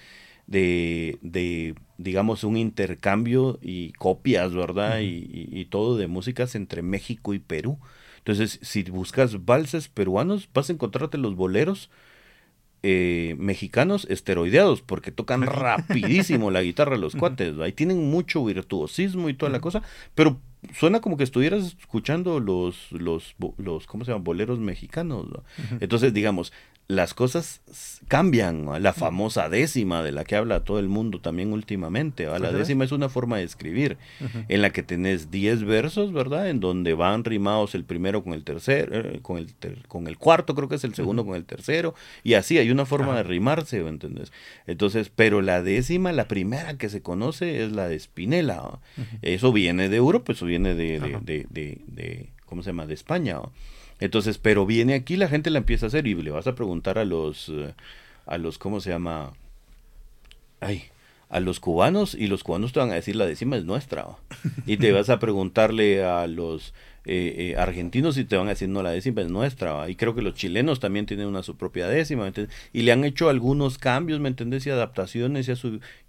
de, de, digamos, un intercambio y copias, ¿verdad? y, todo de músicas entre México y Perú. Entonces, si buscas valses peruanos, vas a encontrarte los boleros eh, mexicanos esteroideados, porque tocan rapidísimo la guitarra los cuates. Ahí tienen mucho virtuosismo y toda la cosa, pero suena como que estuvieras escuchando los, los, los ¿cómo se llaman? Boleros mexicanos. Entonces, digamos, las cosas cambian. La famosa décima de la que habla todo el mundo también últimamente. La décima es una forma de escribir en la que tenés 10 versos, ¿verdad? En donde van rimados el primero con el tercero, eh, con, el con el cuarto, creo que es el segundo con el tercero. Y así hay una forma de rimarse, ¿entendés? Entonces, pero la décima, la primera que se conoce es la de Spinella. Eso viene de Europa, eso viene de, de, de, de, ¿cómo se llama? De España. Entonces, pero viene aquí, la gente la empieza a hacer y le vas a preguntar a los, eh, a los, ¿cómo se llama? Ay, a los cubanos y los cubanos te van a decir la décima es nuestra. Y te vas a preguntarle a los eh, eh, argentinos y te van a decir no, la décima es nuestra. Y creo que los chilenos también tienen una su propia décima. Y le han hecho algunos cambios, ¿me entendés? Y adaptaciones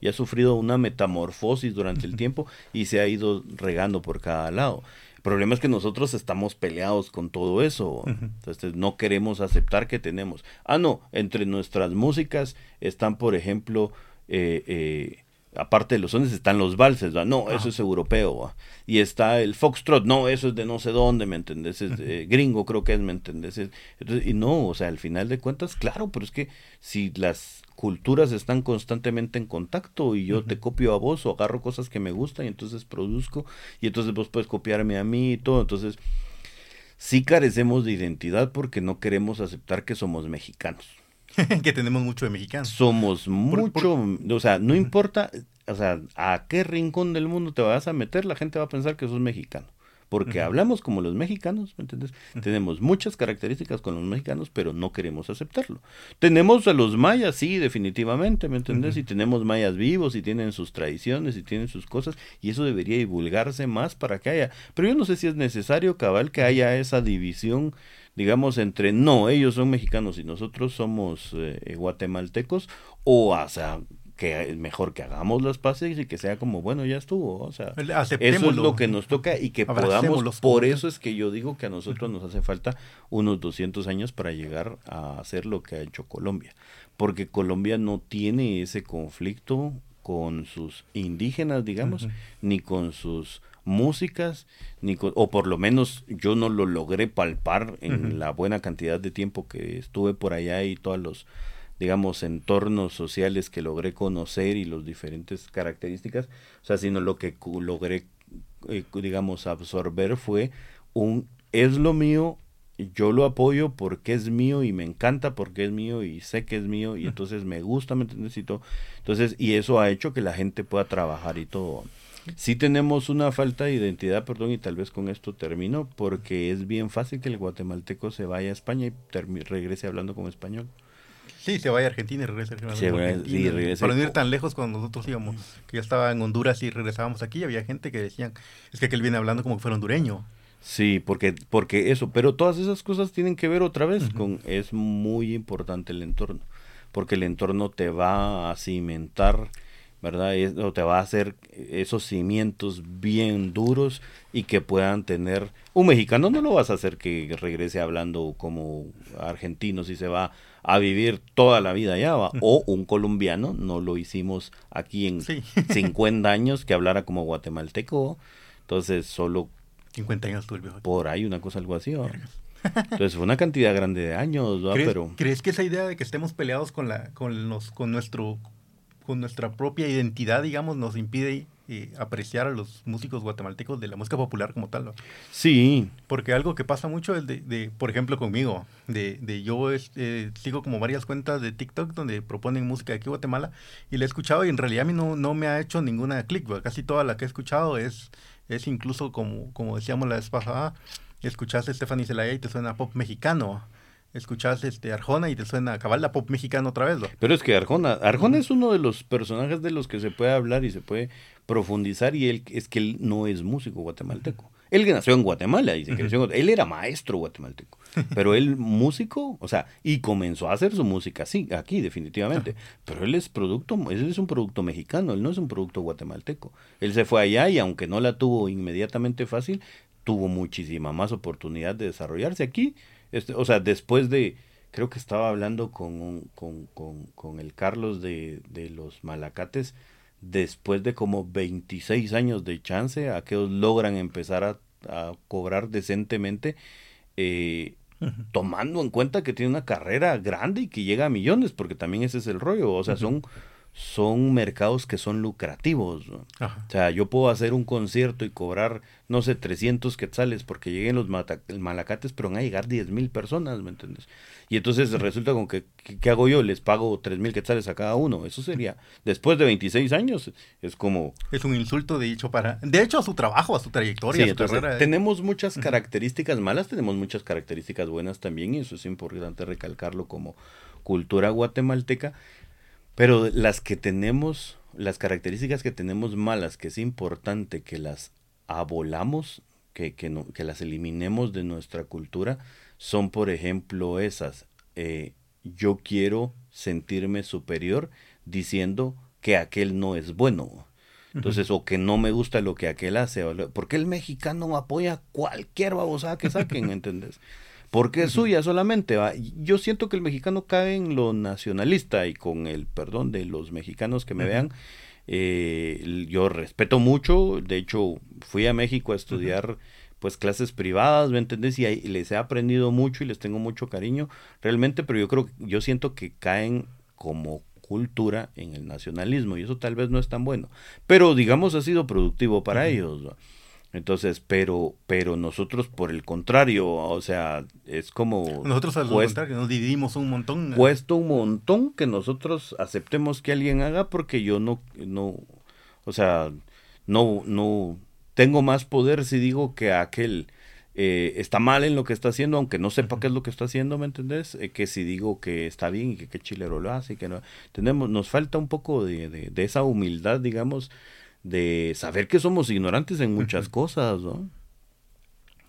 y ha sufrido una metamorfosis durante el tiempo y se ha ido regando por cada lado. El problema es que nosotros estamos peleados con todo eso. Entonces no queremos aceptar que tenemos. Ah, no, entre nuestras músicas están, por ejemplo, eh, eh, aparte de los sones están los valses, no, eso es europeo, y está el foxtrot, no, eso es de no sé dónde, ¿me entendés? Es gringo creo que es, ¿me entendés? y no, o sea, al final de cuentas, claro, pero es que si las culturas están constantemente en contacto y yo te copio a vos o agarro cosas que me gustan y entonces produzco y entonces vos puedes copiarme a mí y todo, entonces sí carecemos de identidad porque no queremos aceptar que somos mexicanos. que tenemos mucho de mexicanos. Somos mucho, o sea, no importa, o sea, a qué rincón del mundo te vas a meter, la gente va a pensar que sos mexicano. Porque hablamos como los mexicanos, ¿me entiendes? Tenemos muchas características con los mexicanos, pero no queremos aceptarlo. Tenemos a los mayas, sí, definitivamente, ¿me entiendes? Y tenemos mayas vivos y tienen sus tradiciones y tienen sus cosas, y eso debería divulgarse más para que haya. Pero yo no sé si es necesario, cabal, que haya esa división digamos, entre no, ellos son mexicanos y nosotros somos eh, guatemaltecos, o, sea, que es mejor que hagamos las paces y que sea como, bueno, ya estuvo, o sea, eso es lo que nos toca y que podamos, por eso es que yo digo que a nosotros nos hace falta unos 200 años para llegar a hacer lo que ha hecho Colombia, porque Colombia no tiene ese conflicto con sus indígenas, digamos, ni con sus músicas, ni o por lo menos yo no lo logré palpar en la buena cantidad de tiempo que estuve por allá y todos los, digamos, entornos sociales que logré conocer y los diferentes características, o sea, sino lo que logré, eh, digamos, absorber fue un, es lo mío, yo lo apoyo porque es mío y me encanta porque es mío y sé que es mío y entonces me gusta, ¿me todo. Entonces, y eso ha hecho que la gente pueda trabajar y todo. Sí tenemos una falta de identidad, perdón, y tal vez con esto termino, porque es bien fácil que el guatemalteco se vaya a España y regrese hablando como español. Sí, se vaya a Argentina y regrese a Argentina. Para no ir tan lejos cuando nosotros íbamos, que ya estaba en Honduras y regresábamos aquí, había gente que decían, es que él viene hablando como que fuera hondureño. Sí, porque, porque eso, pero todas esas cosas tienen que ver otra vez con, es muy importante el entorno, porque el entorno te va a cimentar ¿verdad? Eso te va a hacer esos cimientos bien duros y que puedan tener... Un mexicano no lo vas a hacer que regrese hablando como argentino si se va a vivir toda la vida allá, ¿va? o un colombiano, no lo hicimos aquí en 50 años que hablara como guatemalteco, entonces solo... 50 años tú Por ahí una cosa algo así, Entonces fue una cantidad grande de años, ¿Crees, Pero... ¿Crees que esa idea de que estemos peleados con, la, con, los, con nuestro con nuestra propia identidad, digamos, nos impide eh, apreciar a los músicos guatemaltecos de la música popular como tal. ¿no? Sí. Porque algo que pasa mucho es de, por ejemplo, conmigo, de, de yo eh, sigo como varias cuentas de TikTok donde proponen música de aquí Guatemala y la he escuchado y en realidad a mí no, no me ha hecho ninguna clic, casi toda la que he escuchado es, es incluso como, como decíamos la vez pasada, escuchaste Stephanie Zelaya y te suena pop mexicano escuchas este Arjona y te suena cabal la pop mexicana otra vez. ¿no? Pero es que Arjona, Arjona es uno de los personajes de los que se puede hablar y se puede profundizar y él es que él no es músico guatemalteco. Él nació en Guatemala y se creció en Él era maestro guatemalteco, pero él músico, o sea, y comenzó a hacer su música sí, aquí definitivamente. Pero él es producto, él es un producto mexicano, él no es un producto guatemalteco. Él se fue allá y aunque no la tuvo inmediatamente fácil, tuvo muchísima más oportunidad de desarrollarse aquí este, o sea, después de, creo que estaba hablando con, con, con, con el Carlos de, de, los Malacates, después de como 26 años de chance, a que logran empezar a, a cobrar decentemente, eh, tomando en cuenta que tiene una carrera grande y que llega a millones, porque también ese es el rollo, o sea, son son mercados que son lucrativos. O sea, yo puedo hacer un concierto y cobrar, no sé, 300 quetzales porque lleguen los malacates, pero van a llegar 10 mil personas, ¿me entiendes? Y entonces resulta con que, ¿qué hago yo? Les pago 3 mil quetzales a cada uno. Eso sería, después de 26 años, es como... Es un insulto de hecho para... De hecho, a su trabajo, a su trayectoria, a su carrera. ¿eh? Tenemos muchas características malas, tenemos muchas características buenas también, y eso es importante recalcarlo como cultura guatemalteca pero las que tenemos, las características que tenemos malas, que es importante que las abolamos, que, que, no, que las eliminemos de nuestra cultura, son por ejemplo esas. Eh, yo quiero sentirme superior diciendo que aquel no es bueno. Entonces, o que no me gusta lo que aquel hace, porque el mexicano apoya cualquier babosada que saquen, ¿entendés? Porque es suya solamente. ¿va? Yo siento que el mexicano cae en lo nacionalista y con el perdón de los mexicanos que me vean, eh, yo respeto mucho, de hecho fui a México a estudiar pues clases privadas, ¿me entendés? Y, ahí, les he aprendido mucho y les tengo mucho cariño realmente, pero yo creo, yo siento que caen como cultura en el nacionalismo y eso tal vez no es tan bueno, pero digamos ha sido productivo para ellos. Entonces, pero, pero nosotros por el contrario, o sea, es como... Nosotros al contrario, nos dividimos un montón. Cuesta un montón que nosotros aceptemos que alguien haga porque yo no, no, o sea, no, no, tengo más poder si digo que aquel eh, está mal en lo que está haciendo, aunque no sepa qué es lo que está haciendo, ¿me entendés? Eh, que si digo que está bien y que qué chilero lo hace y que no... Tenemos, nos falta un poco de, de, de esa humildad, digamos, de saber que somos ignorantes en muchas cosas, ¿no?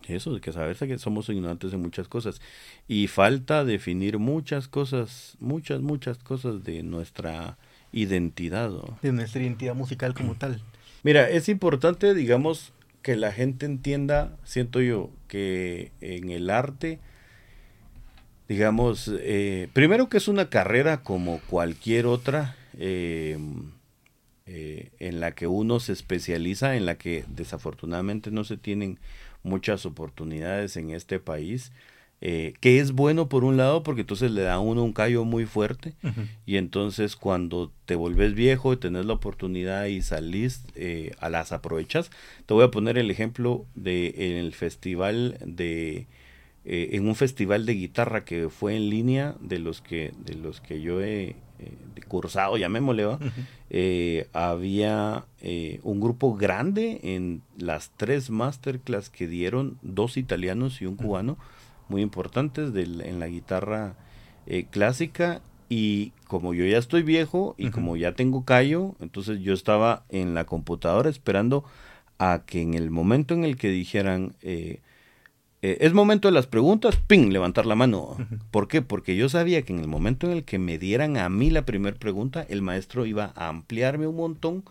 Eso, de que saber que somos ignorantes en muchas cosas. Y falta definir muchas cosas, muchas, muchas cosas de nuestra identidad. ¿no? De nuestra identidad musical como tal. Mira, es importante, digamos, que la gente entienda, siento yo, que en el arte, digamos, eh, primero que es una carrera como cualquier otra, eh, eh, en la que uno se especializa, en la que desafortunadamente no se tienen muchas oportunidades en este país, eh, que es bueno por un lado porque entonces le da a uno un callo muy fuerte y entonces cuando te volvés viejo y tenés la oportunidad y salís eh, a las aprovechas. Te voy a poner el ejemplo de en el festival de en un festival de guitarra que fue en línea de los que de los que yo he eh, cursado, llamémosle, ¿va? Eh, había eh, un grupo grande en las tres masterclass que dieron dos italianos y un cubano, muy importantes en la guitarra clásica. Y como yo ya estoy viejo y como ya tengo callo, entonces yo estaba en la computadora esperando a que en el momento en el que dijeran eh, es momento de las preguntas, ping, levantar la mano. ¿Por qué? Porque yo sabía que en el momento en el que me dieran a mí la primera pregunta, el maestro iba a ampliarme un montón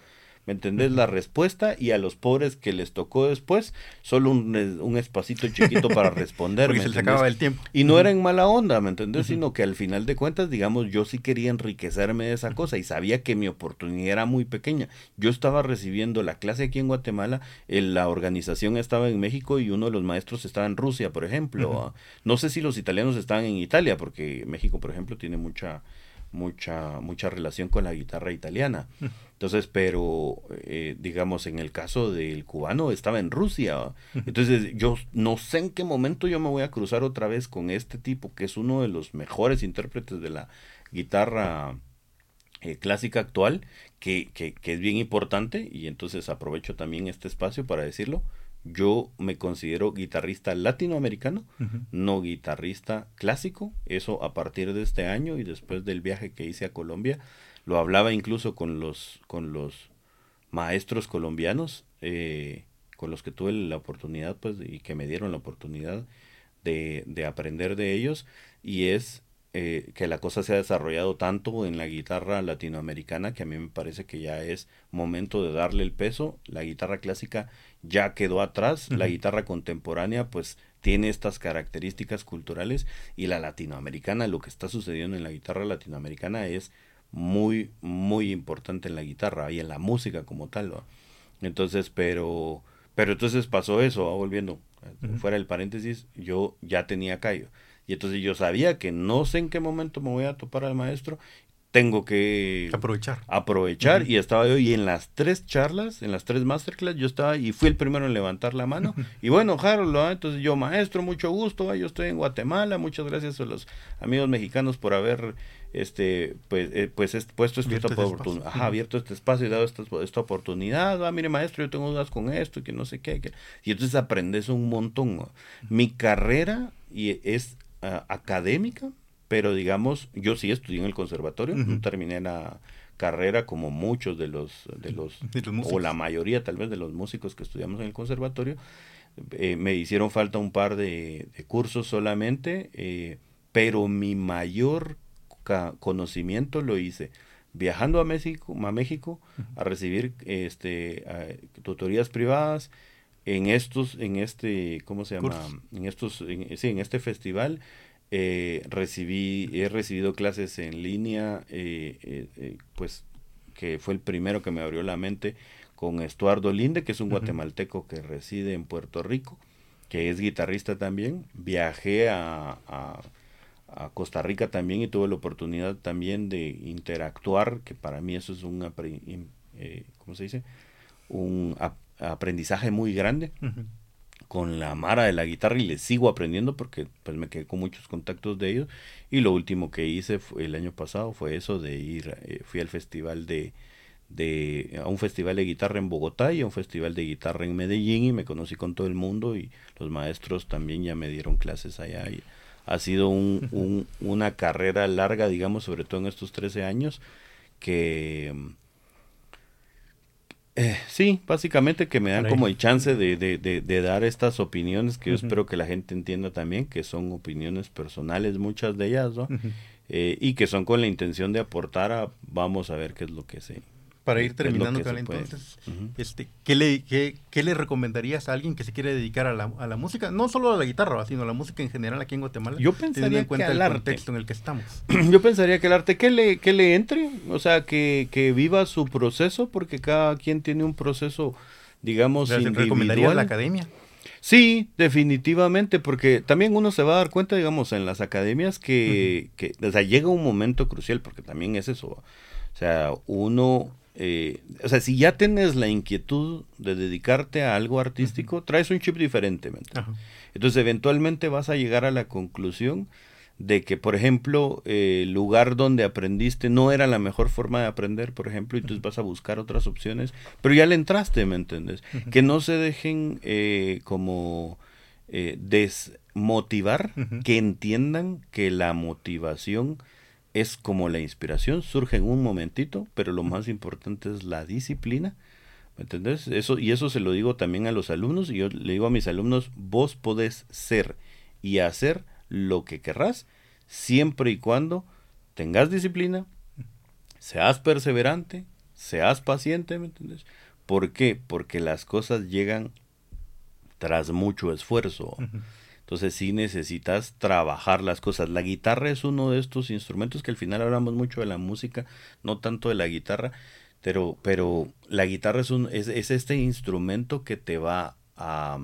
¿Me entendés? La respuesta y a los pobres que les tocó después, solo un, un espacito chiquito para responder. Porque se les acababa el tiempo. Y no era en mala onda, ¿me entendés? Sino que al final de cuentas, digamos, yo sí quería enriquecerme de esa cosa y sabía que mi oportunidad era muy pequeña. Yo estaba recibiendo la clase aquí en Guatemala, la organización estaba en México y uno de los maestros estaba en Rusia, por ejemplo. No sé si los italianos estaban en Italia, porque México, por ejemplo, tiene mucha mucha, mucha relación con la guitarra italiana. Entonces, pero eh, digamos, en el caso del cubano estaba en Rusia. Entonces, yo no sé en qué momento yo me voy a cruzar otra vez con este tipo, que es uno de los mejores intérpretes de la guitarra eh, clásica actual, que, que, que es bien importante, y entonces aprovecho también este espacio para decirlo yo me considero guitarrista latinoamericano, no guitarrista clásico. Eso a partir de este año y después del viaje que hice a Colombia, lo hablaba incluso con los, con los maestros colombianos, eh, con los que tuve la oportunidad, pues, y que me dieron la oportunidad de, de aprender de ellos. Y es eh, que la cosa se ha desarrollado tanto en la guitarra latinoamericana que a mí me parece que ya es momento de darle el peso. La guitarra clásica ya quedó atrás, la guitarra contemporánea pues tiene estas características culturales y la latinoamericana, lo que está sucediendo en la guitarra latinoamericana es muy, muy importante en la guitarra y en la música como tal. Entonces, pero, pero entonces pasó eso, volviendo, fuera del paréntesis, yo ya tenía callo. Y entonces yo sabía que no sé en qué momento me voy a topar al maestro tengo que aprovechar. Aprovechar y estaba yo y en las tres charlas, en las tres masterclass, yo estaba y fui el primero en levantar la mano. y bueno, Harold, entonces yo maestro, mucho gusto, yo estoy en Guatemala, muchas gracias a los amigos mexicanos por haber este pues eh, pues puesto este abierto, este Ajá, abierto este espacio y dado esta, esta oportunidad. Ah, mire maestro, yo tengo dudas con esto y que no sé qué. Y entonces aprendes un montón. Mi carrera y es ah, académica pero digamos, yo sí estudié en el conservatorio, no terminé la carrera como muchos de los, de los, o la mayoría tal vez de los músicos que estudiamos en el conservatorio, eh, me hicieron falta un par de, cursos solamente, eh, pero mi mayor conocimiento lo hice viajando a México, a México, a recibir este tutorías privadas en estos, en este, ¿cómo se llama? En estos, sí, en este festival eh, recibí, he recibido clases en línea, eh, eh, pues que fue el primero que me abrió la mente con Estuardo Linde, que es un guatemalteco que reside en Puerto Rico, que es guitarrista también. Viajé a, a, Costa Rica también y tuve la oportunidad también de interactuar, que para mí eso es un, ¿cómo se dice? Un aprendizaje muy grande con la Mara de la guitarra y le sigo aprendiendo porque pues me quedé con muchos contactos de ellos. Y lo último que hice fue, el año pasado fue eso de ir eh, fui al festival de de a un festival de guitarra en Bogotá y a un festival de guitarra en Medellín y me conocí con todo el mundo y los maestros también ya me dieron clases allá. Y ha sido un, un, una carrera larga digamos sobre todo en estos 13 años que eh, sí, básicamente que me dan como el chance de, de, de, dar estas opiniones que yo espero que la gente entienda también, que son opiniones personales, muchas de ellas, ¿no? Eh, y que son con la intención de aportar a, vamos a ver qué es lo que se, para ir terminando, entonces, este, ¿qué, le, qué, qué, le recomendarías a alguien que se quiere dedicar a la, a la música? No solo a la guitarra, sino a la música en general aquí en Guatemala. Yo pensaría en cuenta el contexto en el que estamos. Yo pensaría que el arte, que le, que le entre, o sea, que, que viva su proceso, porque cada quien tiene un proceso, digamos, individual. ¿Recomendarías la academia? Sí, definitivamente, porque también uno se va a dar cuenta, digamos, en las academias que, que o sea, llega un momento crucial, porque también es eso. O sea, uno eh, o sea, si ya tienes la inquietud de dedicarte a algo artístico, traes un chip diferente. Entonces, eventualmente vas a llegar a la conclusión de que, por ejemplo, el lugar donde aprendiste no era la mejor forma de aprender, por ejemplo, y entonces vas a buscar otras opciones, pero ya le entraste, ¿me entiendes? Que no se dejen eh, como eh, desmotivar, que entiendan que la motivación es como la inspiración, surge en un momentito, pero lo más importante es la disciplina ¿Me entendés? Eso, y eso se lo digo también a los alumnos, y yo le digo a mis alumnos, vos podés ser y hacer lo que querrás, siempre y cuando tengas disciplina, seas perseverante, seas paciente, ¿me entiendes? ¿Por qué? Porque las cosas llegan tras mucho esfuerzo. Entonces sí necesitas trabajar las cosas. La guitarra es uno de estos instrumentos que al final hablamos mucho de la música, no tanto de la guitarra, pero, pero la guitarra es, un, es, es este instrumento que te va a...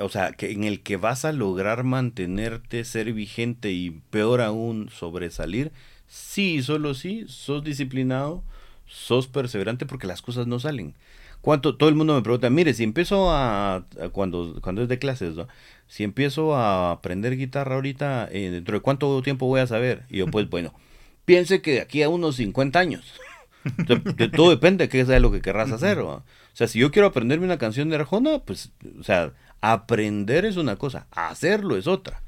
O sea, que en el que vas a lograr mantenerte, ser vigente y peor aún sobresalir, sí, solo sí, sos disciplinado, sos perseverante porque las cosas no salen. ¿Cuánto? Todo el mundo me pregunta, mire, si empiezo a, cuando, cuando es de clases, ¿no? Si empiezo a aprender guitarra ahorita, eh, ¿dentro de cuánto tiempo voy a saber? Y yo, pues bueno, piense que de aquí a unos 50 años. de, todo depende de qué sea lo que querrás hacer. O sea, si yo quiero aprenderme una canción de Arjona, pues, o sea, aprender es una cosa, hacerlo es otra.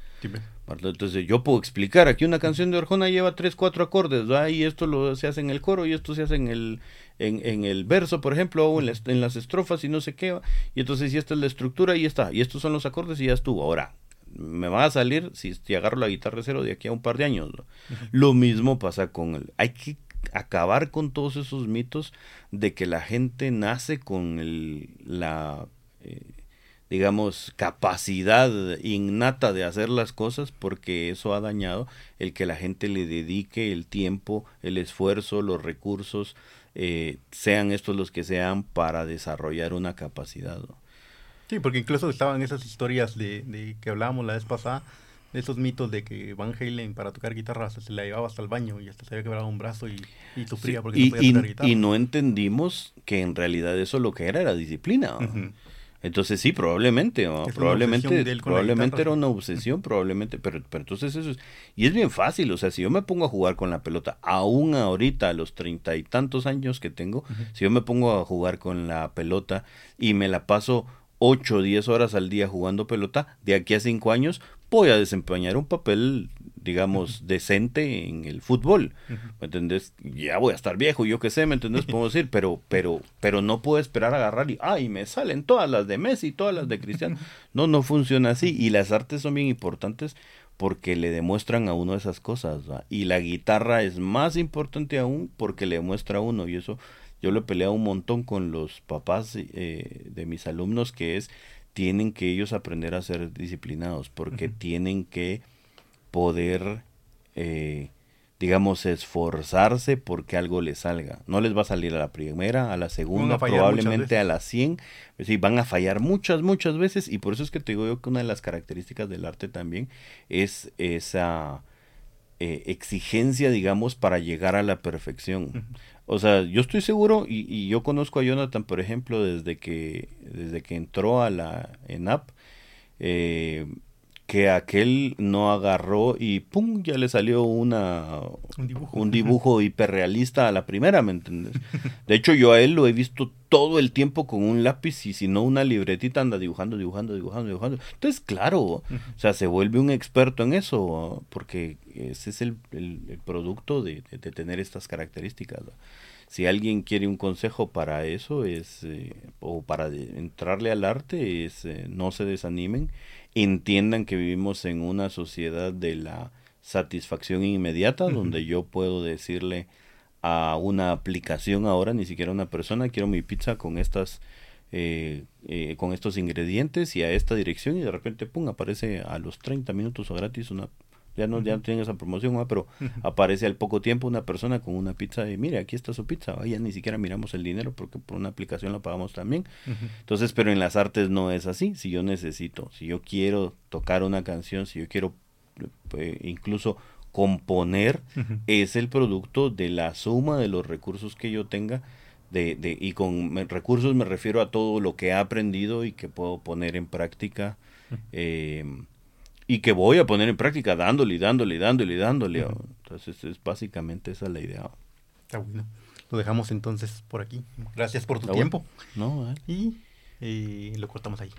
Entonces yo puedo explicar, aquí una canción de Arjona lleva tres, cuatro acordes, y esto lo, se hace en el coro y esto se hace en el, en, el verso, por ejemplo, o en las, en las estrofas y no sé qué, y entonces y esta es la estructura y está, y estos son los acordes y ya estuvo. Ahora, me va a salir si, si agarro la guitarra cero de aquí a un par de años. Lo mismo pasa con el... Hay que acabar con todos esos mitos de que la gente nace con el, la, eh, digamos, capacidad innata de hacer las cosas porque eso ha dañado el que la gente le dedique el tiempo, el esfuerzo, los recursos, eh, sean estos los que sean para desarrollar una capacidad. Sí, porque incluso estaban esas historias de, de que hablábamos la vez pasada esos mitos de que Van Halen para tocar guitarra se la llevaba hasta el baño y hasta se había quebrado un brazo y, sufría porque no podía tocar guitarra. Y no entendimos que en realidad eso lo que era era disciplina. Entonces sí, probablemente, probablemente, probablemente era una obsesión, probablemente, pero, pero entonces eso es, y es bien fácil, o sea, si yo me pongo a jugar con la pelota, aún ahorita a los treinta y tantos años que tengo, si yo me pongo a jugar con la pelota y me la paso ocho o diez horas al día jugando pelota, de aquí a cinco años voy a desempeñar un papel, digamos, decente en el fútbol. ¿Me entendés? Ya voy a estar viejo, yo qué sé, ¿me entendés? Puedo decir, pero, pero, pero no puedo esperar a agarrar y, ay, me salen todas las de Messi, todas las de Cristiano. No, no funciona así. Y las artes son bien importantes porque le demuestran a uno esas cosas. Y la guitarra es más importante aún porque le demuestra a uno. Y eso yo lo he peleado un montón con los papás eh, de mis alumnos, que es tienen que ellos aprender a ser disciplinados porque tienen que poder, eh, digamos, esforzarse porque algo les salga. No les va a salir a la primera, a la segunda, probablemente a la cien. Sí, van a fallar muchas, muchas veces y por eso es que te digo yo que una de las características del arte también es esa eh, exigencia, digamos, para llegar a la perfección. O sea, yo estoy seguro y, y, yo conozco a Jonathan, por ejemplo, desde que, desde que entró a la ENAP, eh, que aquel no agarró y ¡pum! ya le salió una, un dibujo, hiperrealista a la primera, ¿me entiendes? De hecho, yo a él lo he visto todo el tiempo con un lápiz y si no una libretita anda dibujando, dibujando, dibujando, dibujando. Entonces, claro, o sea, se vuelve un experto en eso, porque ese es el, el, producto de, de, tener estas características. Si alguien quiere un consejo para eso, es, eh, o para entrarle al arte, es eh, no se desanimen entiendan que vivimos en una sociedad de la satisfacción inmediata, donde yo puedo decirle a una aplicación ahora, ni siquiera a una persona, quiero mi pizza con estas eh, eh, con estos ingredientes y a esta dirección y de repente pum aparece a los 30 minutos o gratis una ya no, ya tienen esa promoción, pero aparece al poco tiempo una persona con una pizza y mire, aquí está su pizza, ya ni siquiera miramos el dinero porque por una aplicación la pagamos también. Entonces, pero en las artes no es así, si yo necesito, si yo quiero tocar una canción, si yo quiero eh, incluso componer, es el producto de la suma de los recursos que yo tenga. De, de, y con recursos me refiero a todo lo que he aprendido y que puedo poner en práctica eh, y que voy a poner en práctica dándole y dándole y dándole y dándole. Entonces es básicamente esa la idea. Está bueno. Lo dejamos entonces por aquí. Gracias por tu tiempo. No, y eh, lo cortamos ahí.